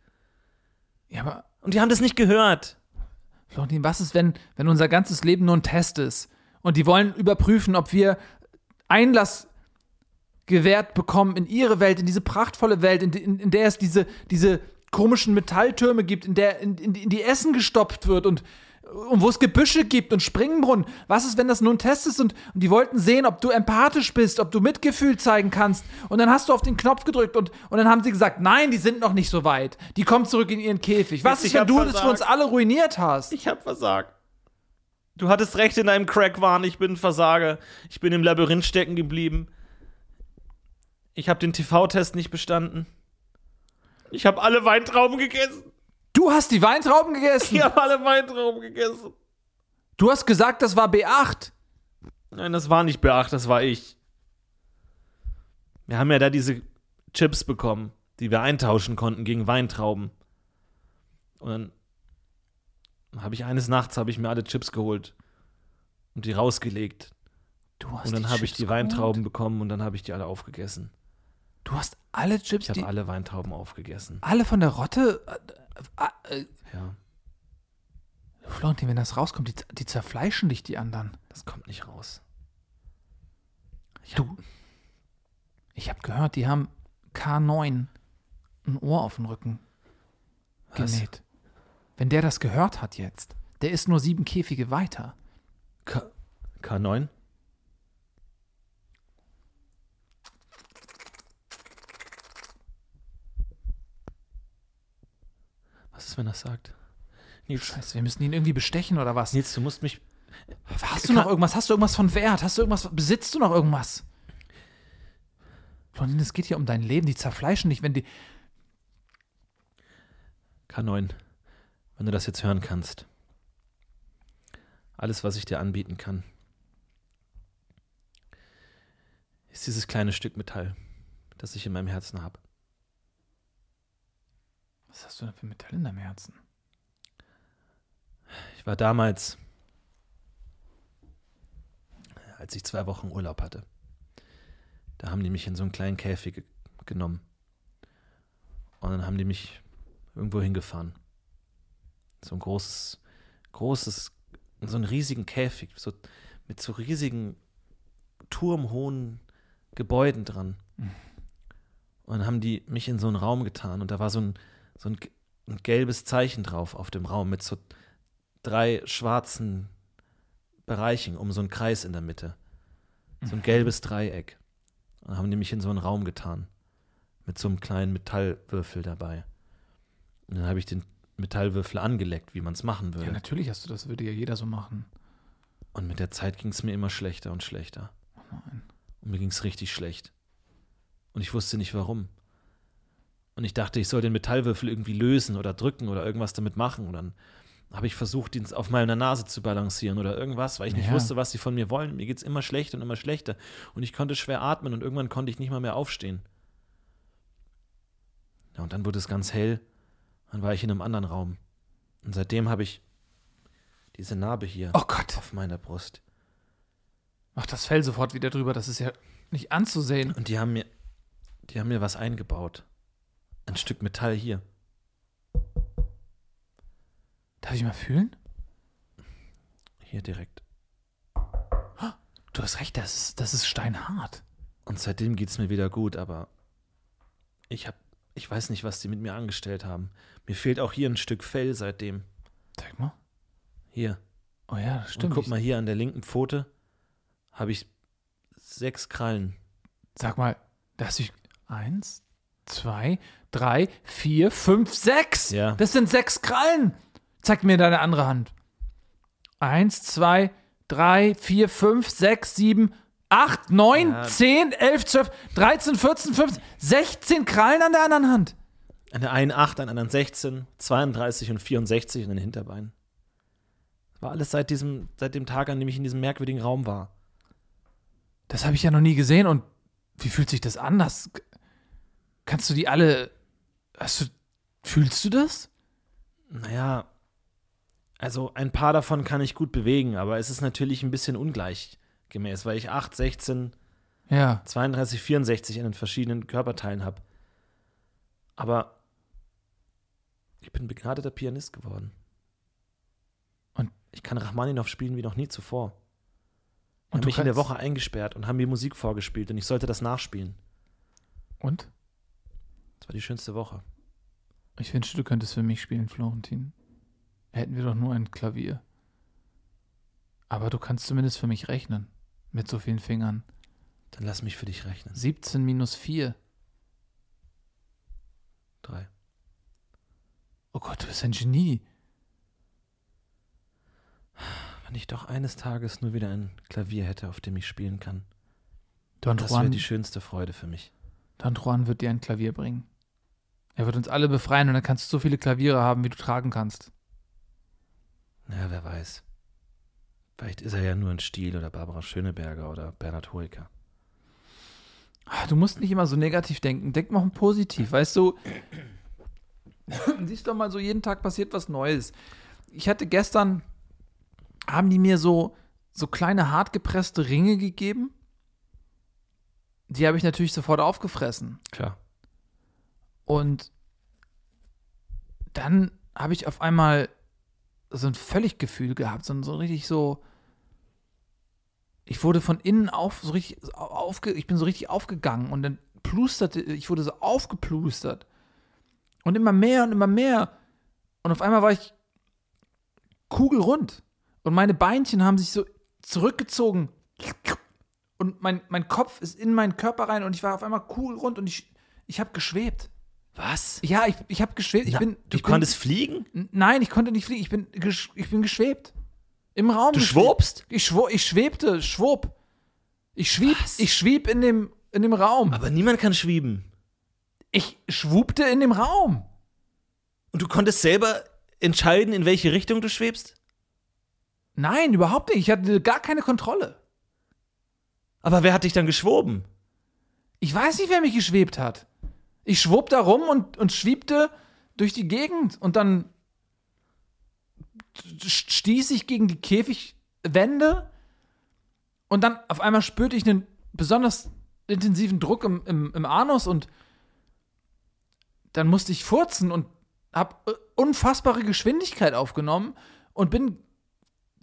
Speaker 4: Ja, aber
Speaker 3: Und die haben das nicht gehört.
Speaker 4: Florentin, was ist, wenn, wenn unser ganzes Leben nur ein Test ist? Und die wollen überprüfen, ob wir Einlass gewährt bekommen in ihre Welt, in diese prachtvolle Welt, in, in, in der es diese, diese komischen Metalltürme gibt, in der in, in, in die Essen gestopft wird und, und wo es Gebüsche gibt und Springbrunnen. Was ist, wenn das nur ein Test ist und, und die wollten sehen, ob du empathisch bist, ob du Mitgefühl zeigen kannst. Und dann hast du auf den Knopf gedrückt und, und dann haben sie gesagt, nein, die sind noch nicht so weit. Die kommen zurück in ihren Käfig. Was
Speaker 3: Ich
Speaker 4: ist, wenn
Speaker 3: hab
Speaker 4: du das für
Speaker 3: versagt.
Speaker 4: uns alle ruiniert hast?
Speaker 3: Ich habe versagt. Du hattest recht in deinem Crack-Wahn. Ich bin ein Versager. Ich bin im Labyrinth stecken geblieben. Ich habe den TV-Test nicht bestanden. Ich habe alle Weintrauben gegessen.
Speaker 4: Du hast die Weintrauben gegessen.
Speaker 3: Ich habe alle Weintrauben gegessen.
Speaker 4: Du hast gesagt, das war B8.
Speaker 3: Nein, das war nicht B8, das war ich. Wir haben ja da diese Chips bekommen, die wir eintauschen konnten gegen Weintrauben. Und dann habe ich eines Nachts habe ich mir alle Chips geholt und die rausgelegt.
Speaker 4: Du hast
Speaker 3: Und dann habe ich die
Speaker 4: geholt?
Speaker 3: Weintrauben bekommen und dann habe ich die alle aufgegessen.
Speaker 4: Du hast alle Chips,
Speaker 3: Ich habe alle Weintrauben aufgegessen.
Speaker 4: alle von der Rotte. Äh, äh,
Speaker 3: Ja,
Speaker 4: Florentin, wenn das rauskommt, die, die zerfleischen dich, die anderen.
Speaker 3: das kommt nicht raus.
Speaker 4: Du. Ich habe gehört, die haben K9 ein Ohr auf den Rücken
Speaker 3: Was?
Speaker 4: genäht. Wenn der das gehört hat jetzt, der ist nur sieben Käfige weiter.
Speaker 3: K K9? Was ist, wenn er sagt? Nils,
Speaker 4: Scheiße, wir müssen ihn irgendwie bestechen oder was?
Speaker 3: Nils, du musst mich.
Speaker 4: Hast du noch irgendwas? Hast du irgendwas von Wert? Hast du irgendwas? Besitzt du noch irgendwas? Florentin, es geht hier um dein Leben. Die zerfleischen dich, wenn die.
Speaker 3: K9, wenn du das jetzt hören kannst. Alles, was ich dir anbieten kann, ist dieses kleine Stück Metall, das ich in meinem Herzen habe.
Speaker 4: Was hast du denn für Metall in deinem Herzen?
Speaker 3: Ich war damals, als ich zwei Wochen Urlaub hatte, da haben die mich in so einen kleinen Käfig ge genommen. Und dann haben die mich irgendwo hingefahren. So ein großes, großes, so einen riesigen Käfig, so mit so riesigen, turmhohen Gebäuden dran. Und dann haben die mich in so einen Raum getan und da war so ein, so ein, ein gelbes Zeichen drauf auf dem Raum mit so drei schwarzen Bereichen um so einen Kreis in der Mitte. So ein gelbes Dreieck. Und haben die mich in so einen Raum getan. Mit so einem kleinen Metallwürfel dabei. Und dann habe ich den Metallwürfel angeleckt, wie man es machen würde.
Speaker 4: Ja, natürlich hast du das, würde ja jeder so machen.
Speaker 3: Und mit der Zeit ging es mir immer schlechter und schlechter. Und mir ging es richtig schlecht. Und ich wusste nicht warum. Und ich dachte, ich soll den Metallwürfel irgendwie lösen oder drücken oder irgendwas damit machen. Und dann habe ich versucht, ihn auf meiner Nase zu balancieren oder irgendwas, weil ich nicht
Speaker 4: Ja.
Speaker 3: wusste, was sie von mir wollen. Mir geht es immer schlechter und immer schlechter. Und ich konnte schwer atmen und irgendwann konnte ich nicht mal mehr aufstehen. Ja, und dann wurde es ganz hell. Dann war ich in einem anderen Raum. Und seitdem habe ich diese Narbe hier
Speaker 4: Oh Gott.
Speaker 3: auf meiner Brust.
Speaker 4: Mach das Fell sofort wieder drüber, das ist ja nicht anzusehen.
Speaker 3: Und die haben mir, die haben mir was eingebaut. Ein Stück Metall hier.
Speaker 4: Darf ich mal fühlen?
Speaker 3: Hier direkt.
Speaker 4: Du hast recht, das ist, das ist steinhart.
Speaker 3: Und seitdem geht es mir wieder gut, aber ich hab, ich weiß nicht, was die mit mir angestellt haben. Mir fehlt auch hier ein Stück Fell seitdem.
Speaker 4: Zeig mal.
Speaker 3: Hier.
Speaker 4: Oh ja, das
Speaker 3: Und
Speaker 4: stimmt.
Speaker 3: guck mal hier an der linken Pfote habe ich sechs Krallen.
Speaker 4: Sag mal, da hast du eins, zwei, drei, vier, fünf, sechs.
Speaker 3: Ja.
Speaker 4: Das sind sechs Krallen. Zeig mir deine andere Hand. Eins, zwei, drei, vier, fünf, sechs, sieben, acht, neun,
Speaker 3: Ja.
Speaker 4: zehn, elf, zwölf, dreizehn, vierzehn, fünfzehn, sechzehn Krallen an der anderen Hand.
Speaker 3: An der einen 8, an der anderen 16, 32 und 64 in den Hinterbeinen. Das war alles seit, diesem, seit dem Tag, an dem ich in diesem merkwürdigen Raum war.
Speaker 4: Das habe ich ja noch nie gesehen. Und wie fühlt sich das an? Das, kannst du die alle. Hast du, fühlst du das?
Speaker 3: Naja, also ein paar davon kann ich gut bewegen, aber es ist natürlich ein bisschen ungleichgemäß, weil ich 8, 16,
Speaker 4: Ja.
Speaker 3: 32, 64 in den verschiedenen Körperteilen habe. Aber ich bin begnadeter Pianist geworden.
Speaker 4: Und-
Speaker 3: ich kann Rachmaninow spielen wie noch nie zuvor.
Speaker 4: Und du
Speaker 3: mich in der Woche eingesperrt und haben mir Musik vorgespielt und ich sollte das nachspielen.
Speaker 4: Und?
Speaker 3: Das war die schönste Woche.
Speaker 4: Ich wünschte, du könntest für mich spielen, Florentin. Hätten wir doch nur ein Klavier. Aber du kannst zumindest für mich rechnen. Mit so vielen Fingern.
Speaker 3: Dann lass mich für dich rechnen.
Speaker 4: 17 minus 4.
Speaker 3: Drei.
Speaker 4: Oh Gott, du bist ein Genie.
Speaker 3: Wenn ich doch eines Tages nur wieder ein Klavier hätte, auf dem ich spielen kann.
Speaker 4: Don
Speaker 3: Das wäre die schönste Freude für mich.
Speaker 4: Don Juan wird dir ein Klavier bringen. Er wird uns alle befreien und dann kannst du so viele Klaviere haben, wie du tragen kannst.
Speaker 3: Ja, wer weiß. Vielleicht ist er ja nur ein Stiel oder Barbara Schöneberger oder Bernhard Hoeker.
Speaker 4: Ah, Du musst nicht immer so negativ denken. Denk mal positiv. Weißt du, siehst doch mal so, jeden Tag passiert was Neues. Ich hatte gestern, haben die mir so, so kleine hartgepresste Ringe gegeben. Die habe ich natürlich sofort aufgefressen.
Speaker 3: Klar.
Speaker 4: Und dann habe ich auf einmal so ein völlig Gefühl gehabt, so, so richtig so. Ich wurde von innen auf, so richtig aufge, ich bin so richtig aufgegangen und dann plusterte, ich wurde so aufgeplustert. Und immer mehr und immer mehr. Und auf einmal war ich kugelrund. Und meine Beinchen haben sich so zurückgezogen. Und mein, mein Kopf ist in meinen Körper rein und ich war auf einmal kugelrund und ich, ich habe geschwebt.
Speaker 3: Was?
Speaker 4: Ja, ich, ich habe geschwebt. Ich
Speaker 3: Na,
Speaker 4: bin,
Speaker 3: du
Speaker 4: ich
Speaker 3: konntest fliegen?
Speaker 4: Bin, nein, ich konnte nicht fliegen. Ich bin, ich bin geschwebt. Im Raum.
Speaker 3: Du
Speaker 4: geschwebt.
Speaker 3: schwobst?
Speaker 4: Ich, schwo, ich schwebte, schwob. Ich schwieb,
Speaker 3: Was?
Speaker 4: ich schwieb in dem, in dem Raum.
Speaker 3: Aber niemand kann schwieben.
Speaker 4: Ich schwubte in dem Raum.
Speaker 3: Und du konntest selber entscheiden, in welche Richtung du schwebst?
Speaker 4: Nein, überhaupt nicht. Ich hatte gar keine Kontrolle.
Speaker 3: Aber wer hat dich dann geschwoben?
Speaker 4: Ich weiß nicht, wer mich geschwebt hat. Ich schwob da rum und, und schwiebte durch die Gegend und dann stieß ich gegen die Käfigwände und dann auf einmal spürte ich einen besonders intensiven Druck im, im, im Anus und dann musste ich furzen und habe unfassbare Geschwindigkeit aufgenommen und bin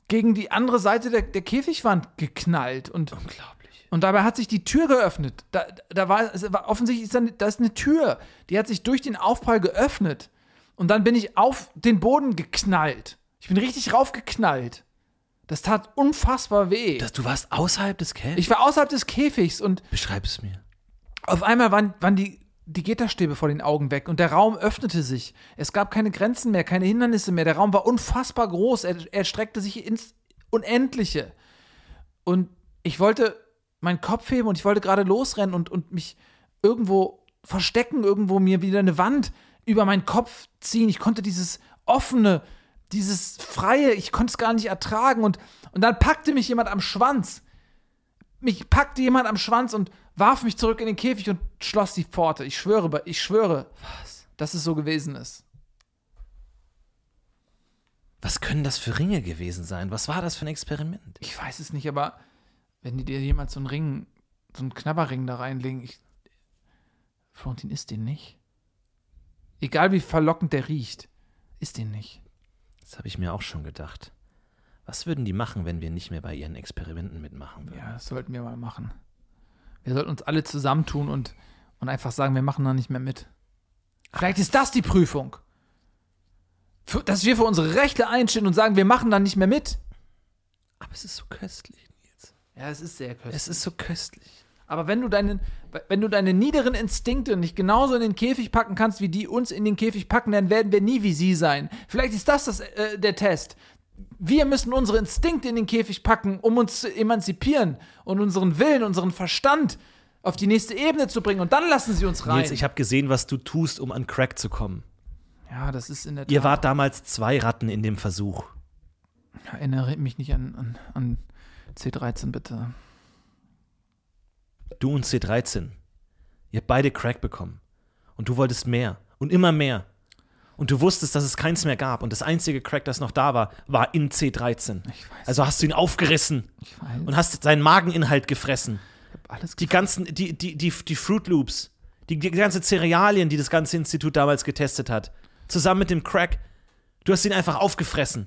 Speaker 4: gegen die andere Seite der, der Käfigwand geknallt und
Speaker 3: Unglaublich.
Speaker 4: Und dabei hat sich die Tür geöffnet. Da, da war, es war offensichtlich ist da, da ist eine Tür, die hat sich durch den Aufprall geöffnet. Und dann bin ich auf den Boden geknallt. Ich bin richtig raufgeknallt. Das tat unfassbar weh.
Speaker 3: Das, du warst außerhalb des Käfigs?
Speaker 4: ich war außerhalb des Käfigs und
Speaker 3: Beschreib es mir.
Speaker 4: auf einmal waren, waren die, die Gitterstäbe vor den Augen weg und der Raum öffnete sich. Es gab keine Grenzen mehr, keine Hindernisse mehr. Der Raum war unfassbar groß. Er, er streckte sich ins Unendliche. Und ich wollte meinen Kopf heben und ich wollte gerade losrennen und, und mich irgendwo verstecken, irgendwo mir wieder eine Wand über meinen Kopf ziehen. Ich konnte dieses offene, dieses freie, ich konnte es gar nicht ertragen. Und, und dann packte mich jemand am Schwanz. Mich packte jemand am Schwanz und warf mich zurück in den Käfig und schloss die Pforte. Ich schwöre, ich schwöre, dass es so gewesen ist.
Speaker 3: Was können das für Ringe gewesen sein? Was war das für ein Experiment?
Speaker 4: Ich weiß es nicht, aber wenn die dir jemand so einen Ring, so einen Knabberring da reinlegen, ich. Florentin isst den nicht. Egal wie verlockend der riecht, isst den nicht.
Speaker 3: Das habe ich mir auch schon gedacht. Was würden die machen, wenn wir nicht mehr bei ihren Experimenten mitmachen würden?
Speaker 4: Ja, das sollten wir mal machen. Wir sollten uns alle zusammentun und, und einfach sagen, wir machen da nicht mehr mit. Vielleicht ist das die Prüfung. Für, dass wir für unsere Rechte einstehen und sagen, wir machen da nicht mehr mit.
Speaker 3: Aber es ist so köstlich.
Speaker 4: Ja, es ist sehr köstlich.
Speaker 3: Es ist so köstlich.
Speaker 4: Aber wenn du, deinen, wenn du deine niederen Instinkte nicht genauso in den Käfig packen kannst, wie die uns in den Käfig packen, dann werden wir nie wie sie sein. Vielleicht ist das, das äh, der Test. Wir müssen unsere Instinkte in den Käfig packen, um uns zu emanzipieren und unseren Willen, unseren Verstand auf die nächste Ebene zu bringen. Und dann lassen sie uns rein.
Speaker 3: Nils, ich habe gesehen, was du tust, um an Crack zu kommen.
Speaker 4: ja, das ist in der Tat.
Speaker 3: Ihr wart damals zwei Ratten in dem Versuch.
Speaker 4: Erinnere mich nicht an, an, an C13, bitte.
Speaker 3: Du und C13. Ihr habt beide Crack bekommen. Und du wolltest mehr. Und immer mehr. Und du wusstest, dass es keins mehr gab. Und das einzige Crack, das noch da war, war in C13.
Speaker 4: Ich weiß.
Speaker 3: Also hast du ihn aufgerissen und hast seinen Mageninhalt gefressen.
Speaker 4: ich hab alles
Speaker 3: Die ganzen, die, die, die, die Fruit Loops, die, die ganzen Cerealien, die das ganze Institut damals getestet hat, zusammen mit dem Crack, du hast ihn einfach aufgefressen.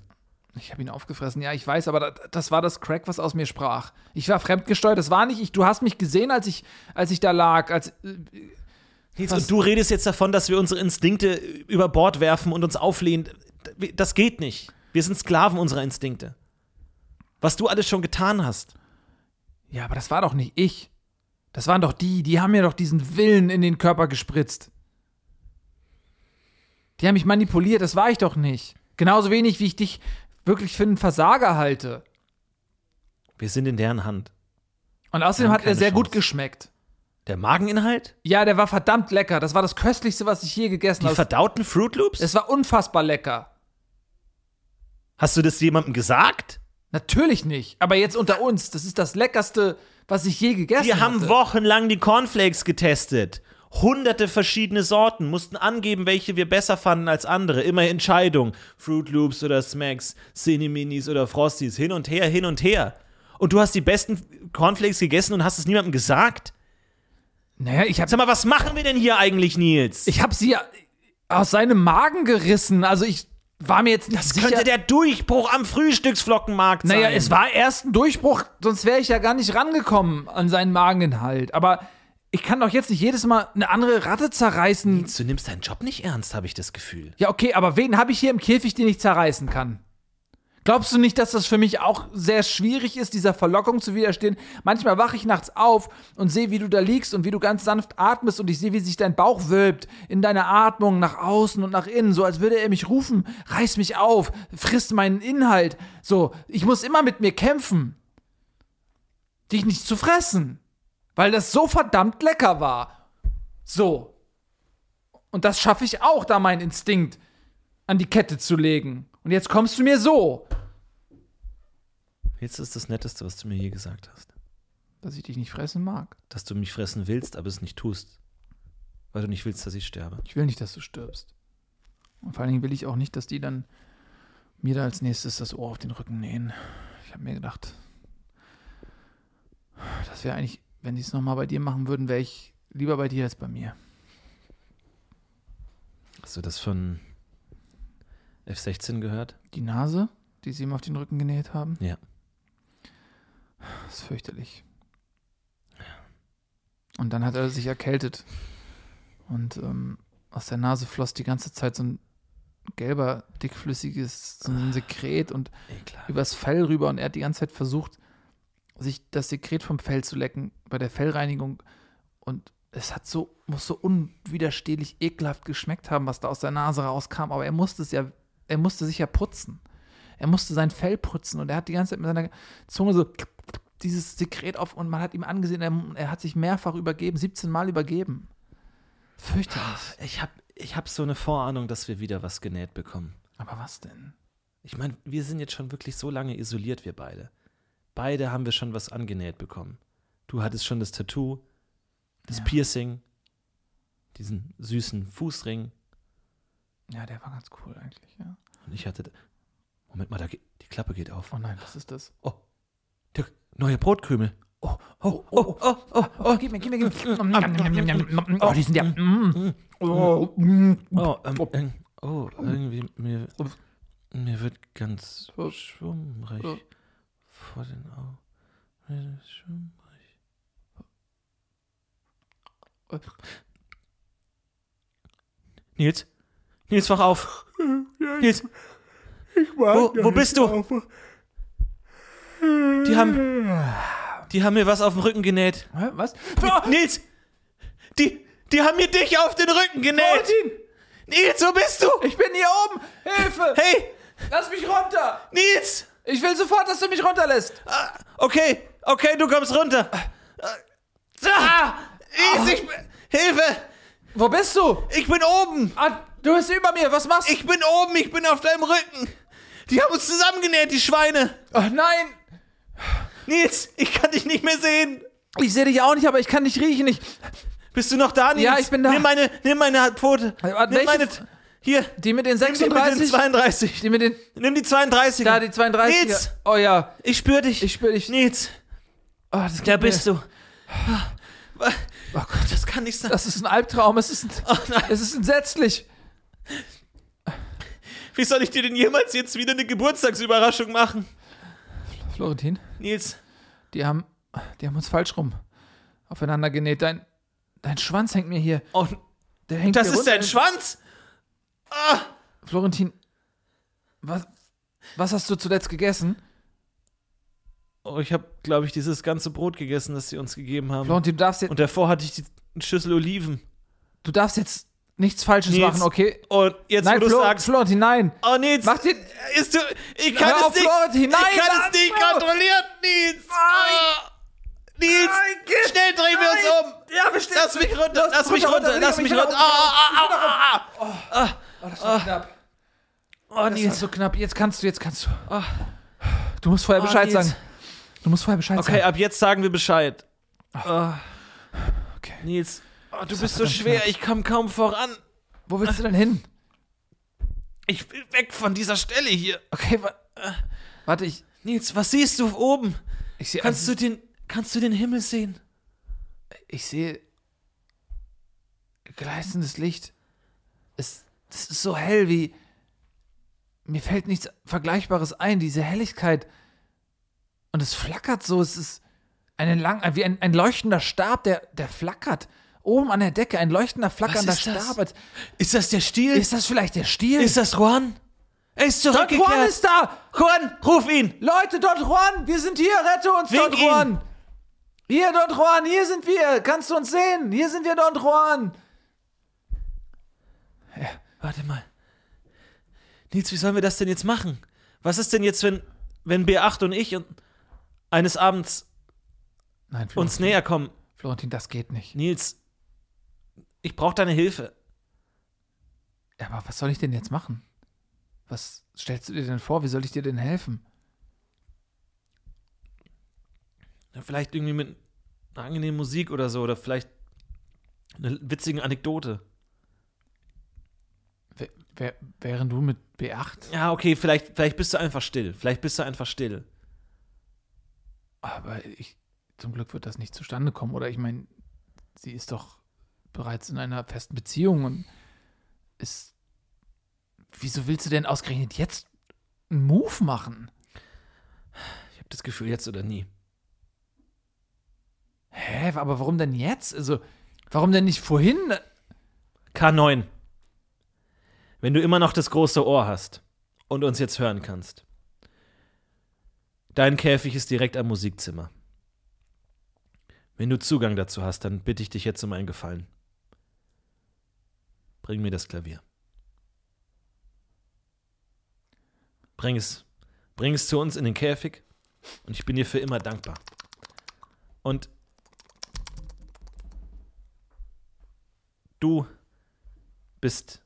Speaker 4: Ich habe ihn aufgefressen, ja, ich weiß, aber das, das war das Crack, was aus mir sprach. Ich war fremdgesteuert, das war nicht ich. Du hast mich gesehen, als ich, als ich da lag. Als, äh, Was-
Speaker 3: und du redest jetzt davon, dass wir unsere Instinkte über Bord werfen und uns auflehnen. Das geht nicht. Wir sind Sklaven unserer Instinkte. Was du alles schon getan hast.
Speaker 4: ja, aber das war doch nicht ich. Das waren doch die, die haben mir doch diesen Willen in den Körper gespritzt. Die haben mich manipuliert, das war ich doch nicht. Genauso wenig, wie ich dich wirklich für einen Versager halte.
Speaker 3: Wir sind in deren Hand.
Speaker 4: Und außerdem hat er sehr gut
Speaker 3: Chance.
Speaker 4: geschmeckt.
Speaker 3: Der Mageninhalt?
Speaker 4: Ja, der war verdammt lecker. Das war das köstlichste, was ich je gegessen
Speaker 3: Die
Speaker 4: habe.
Speaker 3: verdauten Fruit Loops?
Speaker 4: Es war unfassbar lecker.
Speaker 3: Hast du das jemandem gesagt?
Speaker 4: Natürlich nicht. Aber jetzt unter uns, das ist das leckerste, was ich je gegessen
Speaker 3: Wir haben
Speaker 4: hatte.
Speaker 3: wochenlang die Cornflakes getestet. Hunderte verschiedene Sorten, mussten angeben, welche wir besser fanden als andere. Immer Entscheidung. Fruit Loops oder Smacks, Cineminis oder Frosties. Hin und her, hin und her. Und du hast die besten Cornflakes gegessen und hast es niemandem gesagt?
Speaker 4: Naja, ich habe
Speaker 3: Sag mal, was machen wir denn hier eigentlich, Nils?
Speaker 4: ich hab sie aus seinem Magen gerissen. Also ich war mir jetzt nicht
Speaker 3: das
Speaker 4: sicher.
Speaker 3: könnte der Durchbruch am Frühstücksflockenmarkt sein.
Speaker 4: naja, es war erst ein Durchbruch, sonst wäre ich ja gar nicht rangekommen an seinen Mageninhalt. Aber ich kann doch jetzt nicht jedes Mal eine andere Ratte zerreißen.
Speaker 3: Du nimmst deinen Job nicht ernst, habe ich das Gefühl.
Speaker 4: Ja, okay, aber wen habe ich hier im Käfig, den ich zerreißen kann? Glaubst du nicht, dass das für mich auch sehr schwierig ist, dieser Verlockung zu widerstehen? Manchmal wache ich nachts auf und sehe, wie du da liegst und wie du ganz sanft atmest und ich sehe, wie sich dein Bauch wölbt in deiner Atmung nach außen und nach innen, so als würde er mich rufen, reiß mich auf, frisst meinen Inhalt. So, ich muss immer mit mir kämpfen, dich nicht zu fressen, weil das so verdammt lecker war. So. Und das schaffe ich auch, da meinen Instinkt an die Kette zu legen. Und jetzt kommst du mir so.
Speaker 3: Jetzt ist das Netteste, was du mir je gesagt hast.
Speaker 4: Dass ich dich nicht fressen mag.
Speaker 3: Dass du mich fressen willst, aber es nicht tust. Weil du nicht willst, dass ich sterbe.
Speaker 4: Ich will nicht, dass du stirbst. Und vor allen Dingen will ich auch nicht, dass die dann mir da als nächstes das Ohr auf den Rücken nähen. Ich habe mir gedacht, das wäre eigentlich, wenn die es nochmal bei dir machen würden, wäre ich lieber bei dir als bei mir.
Speaker 3: Hast du das von F16 gehört?
Speaker 4: Die Nase, die sie ihm auf den Rücken genäht haben,
Speaker 3: Ja.
Speaker 4: das ist fürchterlich. Und dann hat er sich erkältet. Und ähm, aus der Nase floss die ganze Zeit so ein gelber, dickflüssiges so ein Sekret und
Speaker 3: Ekelhaft.
Speaker 4: übers Fell rüber und er hat die ganze Zeit versucht, sich das Sekret vom Fell zu lecken bei der Fellreinigung und es hat so, muss so unwiderstehlich ekelhaft geschmeckt haben, was da aus der Nase rauskam, aber er musste es ja, er musste sich ja putzen. Er musste sein Fell putzen und er hat die ganze Zeit mit seiner Zunge so dieses Sekret auf und man hat ihm angesehen, er, er hat sich mehrfach übergeben, 17 Mal übergeben. Fürchterlich.
Speaker 3: Ich habe ich hab so eine Vorahnung, dass wir wieder was genäht bekommen.
Speaker 4: Aber was denn?
Speaker 3: Ich meine, wir sind jetzt schon wirklich so lange isoliert, wir beide. Beide haben wir schon was angenäht bekommen. Du hattest schon das Tattoo, das
Speaker 4: Ja.
Speaker 3: Piercing, diesen süßen Fußring.
Speaker 4: Ja, der war ganz cool eigentlich, ja.
Speaker 3: Und ich hatte. Moment mal, da geht, die Klappe geht auf.
Speaker 4: Oh nein, was ist das?
Speaker 3: Oh, der neue Brotkrümel.
Speaker 4: Oh, oh, oh, oh, oh, oh, gib mir, gib mir, gib mir. Oh, die sind ja. mm. Oh, mm.
Speaker 3: Oh, ähm, ähm, oh irgendwie mir, mir wird ganz
Speaker 4: Oh.
Speaker 3: schwummrig
Speaker 4: Oh.
Speaker 3: Vor den Augen. Ist schwummrig. Nils? Nils, wach auf! Nils! Wo, wo bist du? Die haben, die haben mir was auf den Rücken genäht.
Speaker 4: Hä, Was?
Speaker 3: Nils! Die, die haben mir dich auf den Rücken genäht!
Speaker 4: Valentin!
Speaker 3: Nils, wo bist du?
Speaker 4: Ich bin hier oben! Hilfe!
Speaker 3: Hey,
Speaker 4: Lass mich runter!
Speaker 3: Nils!
Speaker 4: Ich will sofort, dass du mich runterlässt!
Speaker 3: Ah, okay, okay, du kommst runter. Ah, Nils, ich bin, Hilfe!
Speaker 4: Wo bist du?
Speaker 3: Ich bin oben!
Speaker 4: Ah, du bist über mir, was machst du?
Speaker 3: Ich bin oben, ich bin auf deinem Rücken! Die haben uns zusammengenäht, die Schweine!
Speaker 4: Oh, nein!
Speaker 3: Nils, ich kann dich nicht mehr sehen!
Speaker 4: Ich sehe dich auch nicht, aber ich kann dich riechen. Ich,
Speaker 3: Bist du noch da, Nils?
Speaker 4: Ja, ich bin da.
Speaker 3: Nimm meine, nimm meine Pfote.
Speaker 4: warte,
Speaker 3: Nimm
Speaker 4: welche
Speaker 3: meine, hier,
Speaker 4: die mit den
Speaker 3: nimm die mit den
Speaker 4: 36.
Speaker 3: 32.
Speaker 4: Die mit den.
Speaker 3: Nimm die 32.
Speaker 4: Da, die 32.
Speaker 3: Nils,
Speaker 4: Oh ja.
Speaker 3: ich spür dich.
Speaker 4: Ich spüre dich.
Speaker 3: Nils,
Speaker 4: Oh, das
Speaker 3: da
Speaker 4: gibt mir-
Speaker 3: bist du.
Speaker 4: Oh Gott.
Speaker 3: Das kann nicht sein.
Speaker 4: Das ist ein Albtraum. Es ist,
Speaker 3: Oh nein.
Speaker 4: es ist entsetzlich.
Speaker 3: Wie soll ich dir denn jemals jetzt wieder eine Geburtstagsüberraschung machen?
Speaker 4: Florentin,
Speaker 3: Nils,
Speaker 4: die haben, die haben uns falsch rum aufeinander genäht. Dein, dein Schwanz hängt mir hier.
Speaker 3: oh,
Speaker 4: Der hängt
Speaker 3: das ist
Speaker 4: runter.
Speaker 3: dein Schwanz? Ah,
Speaker 4: Florentin, was, was hast du zuletzt gegessen?
Speaker 3: oh ich habe, glaube ich, dieses ganze Brot gegessen, das sie uns gegeben haben.
Speaker 4: Florentin, du darfst jetzt,
Speaker 3: Und davor hatte ich die Schüssel Oliven.
Speaker 4: du darfst jetzt nichts Falsches
Speaker 3: Nils.
Speaker 4: machen, okay?
Speaker 3: Und jetzt,
Speaker 4: Nein,
Speaker 3: wo du
Speaker 4: Flo,
Speaker 3: sagst,
Speaker 4: Florentin, nein.
Speaker 3: oh Nils,
Speaker 4: Mach den-
Speaker 3: ist du, ich kann
Speaker 4: Hör
Speaker 3: es nicht,
Speaker 4: Florentin, nein,
Speaker 3: ich kann es nicht kontrollieren, Nils. Ah, Nils, schnell drehen wir uns um.
Speaker 4: Ja, stehen.
Speaker 3: Lass mich runter, lass mich
Speaker 4: runter,
Speaker 3: runter,
Speaker 4: runter,
Speaker 3: lass
Speaker 4: ich
Speaker 3: mich
Speaker 4: will
Speaker 3: runter.
Speaker 4: auch-
Speaker 3: Ah, ah, ah, ah, ah.
Speaker 4: Oh, das war knapp.
Speaker 3: Oh,
Speaker 4: Das
Speaker 3: Nils.
Speaker 4: so knapp. Jetzt kannst du, jetzt kannst du. Du musst vorher
Speaker 3: Oh,
Speaker 4: Bescheid
Speaker 3: Nils.
Speaker 4: sagen. Du musst vorher Bescheid
Speaker 3: Okay,
Speaker 4: sagen.
Speaker 3: ab jetzt sagen wir Bescheid. Ah,
Speaker 4: Okay.
Speaker 3: Nils, oh, du
Speaker 4: Das
Speaker 3: bist so schwer,
Speaker 4: knapp.
Speaker 3: ich komme kaum voran.
Speaker 4: Wo willst du denn hin?
Speaker 3: Ich will weg von dieser Stelle hier.
Speaker 4: Okay, wa warte, ich.
Speaker 3: Nils, was siehst du oben?
Speaker 4: Ich sehe.
Speaker 3: Kannst du den, kannst du den Himmel sehen?
Speaker 4: Ich sehe. Gleißendes Licht. Es, es ist so hell wie. Mir fällt nichts Vergleichbares ein, diese Helligkeit. Und es flackert so. Es ist eine lang, wie ein, ein leuchtender Stab, der, der flackert. Oben an der Decke, ein leuchtender, flackernder
Speaker 3: ist das?
Speaker 4: Stab.
Speaker 3: Ist das der Stiel?
Speaker 4: Ist das vielleicht der Stiel?
Speaker 3: Ist das Juan? Er ist
Speaker 4: Don
Speaker 3: zurückgekehrt.
Speaker 4: Juan ist da!
Speaker 3: Juan, ruf ihn.
Speaker 4: Leute, Don Juan, wir sind hier, rette uns,
Speaker 3: Wink
Speaker 4: Don Juan! Hier, Don Juan, hier sind wir! Kannst du uns sehen? Hier sind wir, Don Juan!
Speaker 3: Warte mal. Nils, wie sollen wir das denn jetzt machen? Was ist denn jetzt, wenn, wenn B8 und ich und eines Abends
Speaker 4: Nein,
Speaker 3: uns näher kommen?
Speaker 4: Florentin, das geht nicht.
Speaker 3: Nils, ich brauche deine Hilfe.
Speaker 4: Ja, aber was soll ich denn jetzt machen? Was stellst du dir denn vor? Wie soll ich dir denn helfen?
Speaker 3: Ja, Vielleicht irgendwie mit einer angenehmen Musik oder so oder vielleicht einer witzigen Anekdote.
Speaker 4: Wär, wär, wären du mit B8?
Speaker 3: Ja, okay, vielleicht, vielleicht bist du einfach still. Vielleicht bist du einfach still.
Speaker 4: Aber ich, zum Glück wird das nicht zustande kommen. Oder ich meine, sie ist doch bereits in einer festen Beziehung und ist. Wieso willst du denn ausgerechnet jetzt einen Move machen?
Speaker 3: Ich habe das Gefühl, jetzt oder nie.
Speaker 4: Hä, aber warum denn jetzt? Also, warum denn nicht vorhin?
Speaker 3: K9. Wenn du immer noch das große Ohr hast und uns jetzt hören kannst. Dein Käfig ist direkt am Musikzimmer. Wenn du Zugang dazu hast, dann bitte ich dich jetzt um einen Gefallen. Bring mir das Klavier. Bring es, bring es zu uns in den Käfig und ich bin dir für immer dankbar. Und du bist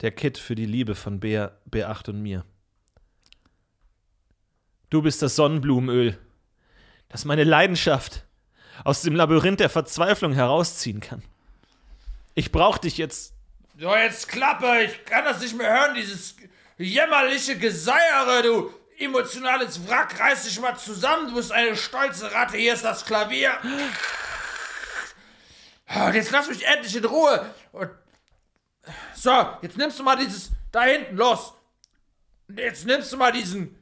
Speaker 3: der Kit für die Liebe von B, B8 und mir. Du bist das Sonnenblumenöl, das meine Leidenschaft aus dem Labyrinth der Verzweiflung herausziehen kann. Ich brauch dich jetzt.
Speaker 5: So, jetzt Klappe, ich kann das nicht mehr hören, dieses jämmerliche Geseiere, du emotionales Wrack, reiß dich mal zusammen, du bist eine stolze Ratte, hier ist das Klavier. Und jetzt lass mich endlich in Ruhe. Und so, jetzt nimmst du mal dieses da hinten, los. Jetzt nimmst du mal diesen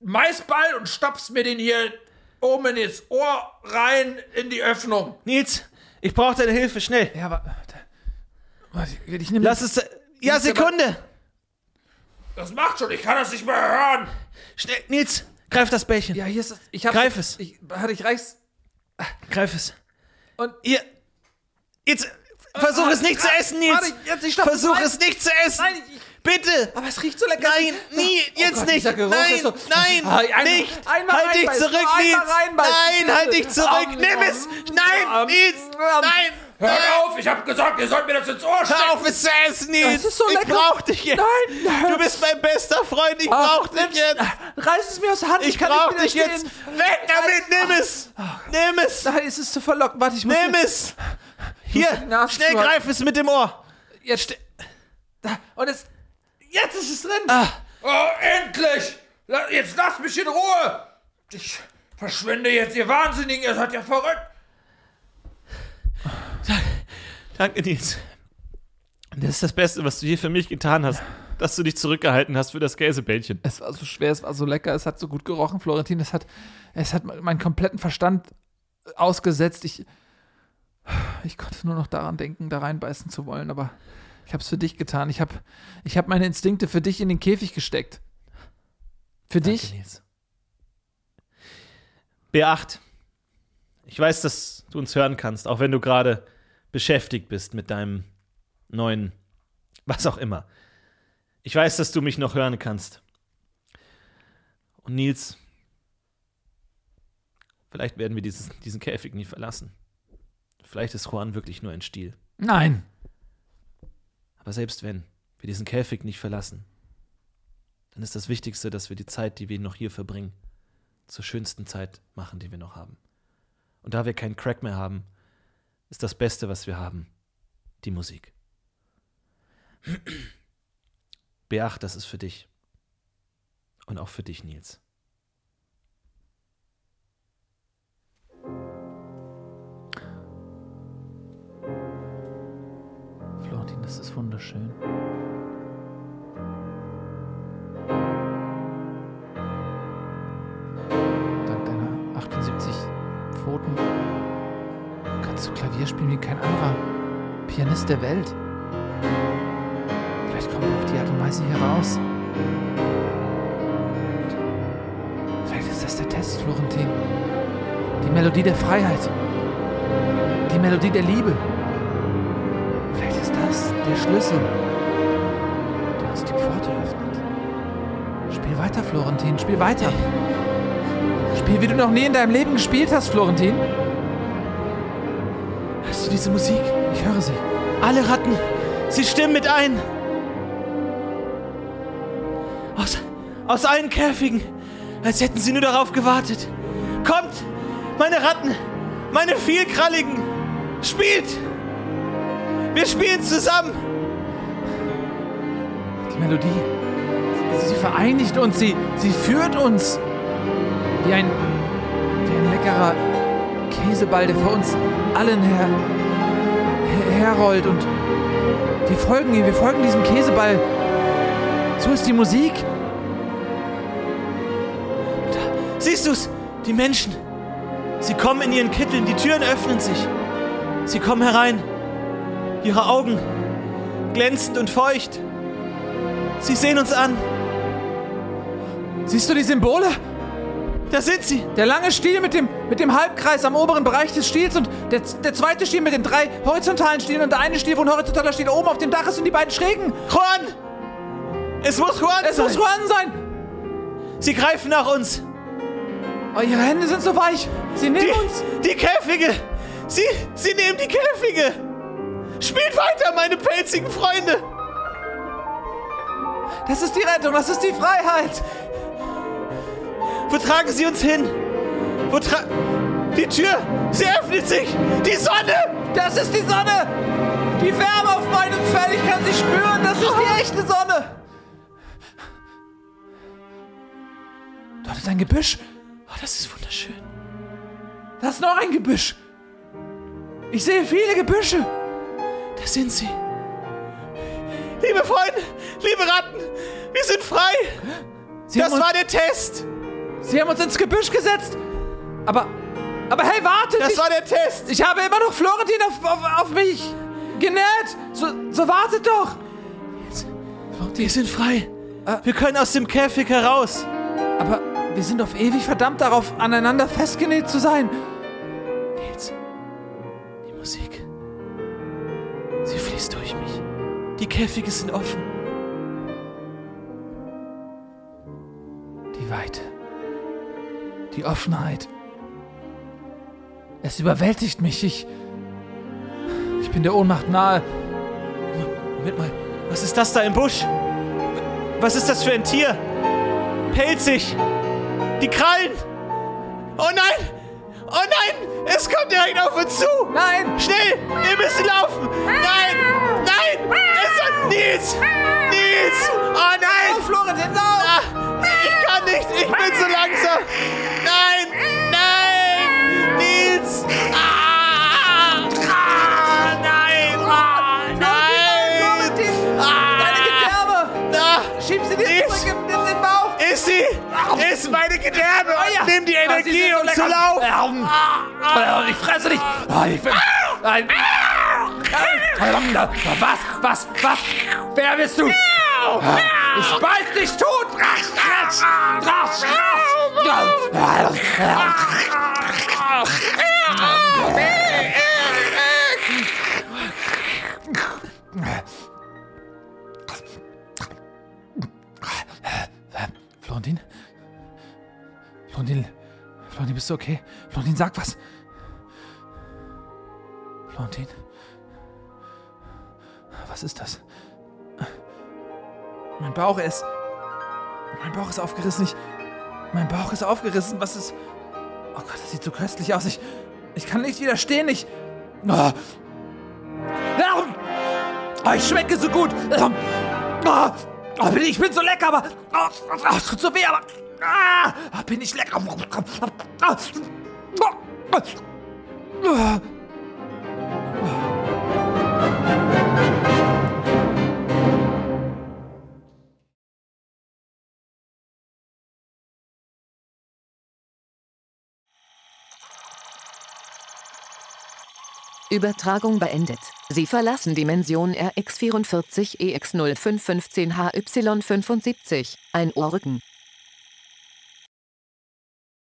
Speaker 5: Maisball und stopfst mir den hier oben ins Ohr rein in die Öffnung.
Speaker 3: Nils, ich brauche deine Hilfe, schnell.
Speaker 4: Ja, aber. Warte, ich nehme
Speaker 3: Lass es. Ja, Sekunde!
Speaker 5: Das macht schon, ich kann das nicht mehr hören.
Speaker 3: Schnell, Nils, greif das Bällchen.
Speaker 4: Ja, hier ist das. Ich
Speaker 3: Greif es.
Speaker 4: Ich, warte, ich reich's.
Speaker 3: Greif es.
Speaker 4: Und-
Speaker 3: Hier. Jetzt. Versuch es nicht zu essen, Nils.
Speaker 4: Warte, jetzt, ich
Speaker 3: Versuch es nicht zu essen.
Speaker 4: Nein, ich,
Speaker 3: Bitte.
Speaker 4: aber es riecht so lecker.
Speaker 3: Nein, nie,
Speaker 4: Oh
Speaker 3: jetzt
Speaker 4: Gott,
Speaker 3: nicht. Nein,
Speaker 4: so-
Speaker 3: nein,
Speaker 4: einmal-
Speaker 3: nicht.
Speaker 4: einmal
Speaker 3: halt dich zurück, Nils. Nein, halt dich zurück.
Speaker 4: Am,
Speaker 3: Nimm es. Nein,
Speaker 4: am,
Speaker 3: Nils. Nein. Nein.
Speaker 5: auf, ich hab gesagt, ihr sollt mir das ins Ohr stecken.
Speaker 3: Hör auf es zu essen, Nils.
Speaker 4: Das ist so
Speaker 3: ich
Speaker 4: lecker.
Speaker 3: brauch dich jetzt.
Speaker 4: Nein.
Speaker 3: Du bist mein bester Freund. Ich brauch dich jetzt.
Speaker 4: Reiß es mir aus der Hand.
Speaker 3: Ich
Speaker 4: kann
Speaker 3: brauch dich jetzt. Weg damit. Nimm es. Nimm es.
Speaker 4: Nein, es ist zu verlockend. Warte, ich muss.
Speaker 3: Nimm es. Hier, schnell greif es mit dem Ohr.
Speaker 4: Jetzt. Da, Und es. Jetzt ist es drin.
Speaker 3: Ah.
Speaker 5: Oh, endlich! Jetzt lasst mich in Ruhe! Ich verschwinde jetzt, ihr Wahnsinnigen, ihr seid ja verrückt!
Speaker 3: Danke, Nils. Das ist das Beste, was du hier für mich getan hast. Dass du dich zurückgehalten hast für das Käsebällchen.
Speaker 4: Es war so schwer, es war so lecker, es hat so gut gerochen, Florentin. Es hat, es hat meinen kompletten Verstand ausgesetzt. Ich, ich konnte nur noch daran denken, da reinbeißen zu wollen, aber ich habe es für dich getan. Ich habe ich hab meine Instinkte für dich in den Käfig gesteckt. Für dich?
Speaker 3: Danke, Nils. B8. Ich weiß, dass du uns hören kannst, auch wenn du gerade beschäftigt bist mit deinem neuen, was auch immer. Ich weiß, dass du mich noch hören kannst. Und Nils, vielleicht werden wir dieses, diesen Käfig nie verlassen. Vielleicht ist Juan wirklich nur ein Stiel.
Speaker 4: Nein.
Speaker 3: Aber selbst wenn wir diesen Käfig nicht verlassen, dann ist das Wichtigste, dass wir die Zeit, die wir noch hier verbringen, zur schönsten Zeit machen, die wir noch haben. Und da wir keinen Crack mehr haben, ist das Beste, was wir haben, die Musik. B8, das ist für dich. Und auch für dich, Nils.
Speaker 4: Das ist wunderschön. Dank deiner 78 Pfoten kannst du Klavier spielen wie kein anderer Pianist der Welt. Vielleicht kommen wir auf die Art und Weise hier raus. Vielleicht ist das der Test, Florentin. Die Melodie der Freiheit. Die Melodie der Liebe. Der Schlüssel, der uns die Pforte öffnet. Spiel weiter, Florentin, spiel weiter. Spiel, wie du noch nie in deinem Leben gespielt hast, Florentin.
Speaker 3: Hörst du diese Musik?
Speaker 4: Ich höre sie.
Speaker 3: Alle Ratten, sie stimmen mit ein. Aus, aus allen Käfigen, als hätten sie nur darauf gewartet. Kommt, meine Ratten, meine vielkralligen, spielt! Wir spielen zusammen!
Speaker 4: Die Melodie. Sie vereinigt uns, sie, sie führt uns. Wie ein, wie ein leckerer Käseball, der vor uns allen her, her, herrollt. Und wir folgen ihm, wir folgen diesem Käseball. So ist die Musik.
Speaker 3: Siehst du's? Die Menschen. Sie kommen in ihren Kitteln, die Türen öffnen sich. Sie kommen herein. Ihre Augen glänzend und feucht. Sie sehen uns an.
Speaker 4: Siehst du die Symbole?
Speaker 3: Da sind sie.
Speaker 4: Der lange Stiel mit dem, mit dem Halbkreis am oberen Bereich des Stiels und der, der zweite Stiel mit den drei horizontalen Stielen und der eine Stiel, wo ein horizontaler Stiel oben auf dem Dach ist und die beiden schrägen.
Speaker 3: Juan! Es muss Juan
Speaker 4: Es
Speaker 3: sein.
Speaker 4: muss Juan sein.
Speaker 3: Sie greifen nach uns.
Speaker 4: Oh, ihre Hände sind so weich. Sie nehmen
Speaker 3: Die,
Speaker 4: uns.
Speaker 3: die Käfige. Sie, sie nehmen die Käfige. Spielt weiter, meine pelzigen Freunde.
Speaker 4: Das ist die Rettung, das ist die Freiheit.
Speaker 3: Wo tragen sie uns hin? Wo tra... Die Tür, sie öffnet sich. Die Sonne.
Speaker 4: Das ist die Sonne. Die Wärme auf meinem Fell, ich kann sie spüren. Das ist die echte Sonne. Dort ist ein Gebüsch.
Speaker 3: Oh, das ist wunderschön.
Speaker 4: Da ist noch ein Gebüsch. Ich sehe viele Gebüsche.
Speaker 3: Da sind sie. Liebe Freunde, liebe Ratten, wir sind frei.
Speaker 4: Sie,
Speaker 3: Das war der Test.
Speaker 4: sie haben uns ins Gebüsch gesetzt. Aber, aber hey, wartet.
Speaker 3: Das
Speaker 4: ich,
Speaker 3: war der Test.
Speaker 4: ich habe immer noch Florentin auf, auf, auf mich genäht. So, so wartet doch.
Speaker 3: Wir sind frei.
Speaker 4: Ah.
Speaker 3: Wir können aus dem Käfig heraus.
Speaker 4: Aber wir sind auf ewig verdammt darauf, aneinander festgenäht zu sein.
Speaker 3: Sie fließt durch mich. Die Käfige sind offen.
Speaker 4: Die Weite. Die Offenheit. Es überwältigt mich. Ich. Ich bin der Ohnmacht nahe.
Speaker 3: Moment mal, was ist das da im Busch? Was ist das für ein Tier? Pelzig. Die Krallen. Oh nein! Oh nein! Es kommt direkt auf uns zu!
Speaker 4: Nein!
Speaker 3: Schnell! Wir müssen laufen! Nein! Nein! Es ist Nils! Nils! Oh nein!
Speaker 4: Florentin, lauf!
Speaker 3: Ah, ich kann nicht! Ich bin so langsam! Nein! Nein! Nils! Ah! Die
Speaker 4: Ah,
Speaker 3: Energie, um zu laufen!
Speaker 4: Ich fresse dich! Ah, ich bin, nein! Was? Was? Was? Wer bist du? Ich beiß dich tot! Florentin? Florentin? Florentin, bist du okay? Florentin, sag was. Florentin? Was ist das? Mein Bauch ist. Mein Bauch ist aufgerissen. Ich. Mein Bauch ist aufgerissen. Was ist. Oh Gott, das sieht so köstlich aus. Ich. Ich kann nicht widerstehen. Ich. Oh. Oh, ich schmecke so gut. Oh, ich bin so lecker, aber. Oh, es tut so weh, aber. Ah, bin ich lecker.
Speaker 2: Übertragung beendet. Sie verlassen Dimension RX44 EX0515HY75. Ein Ohrrücken.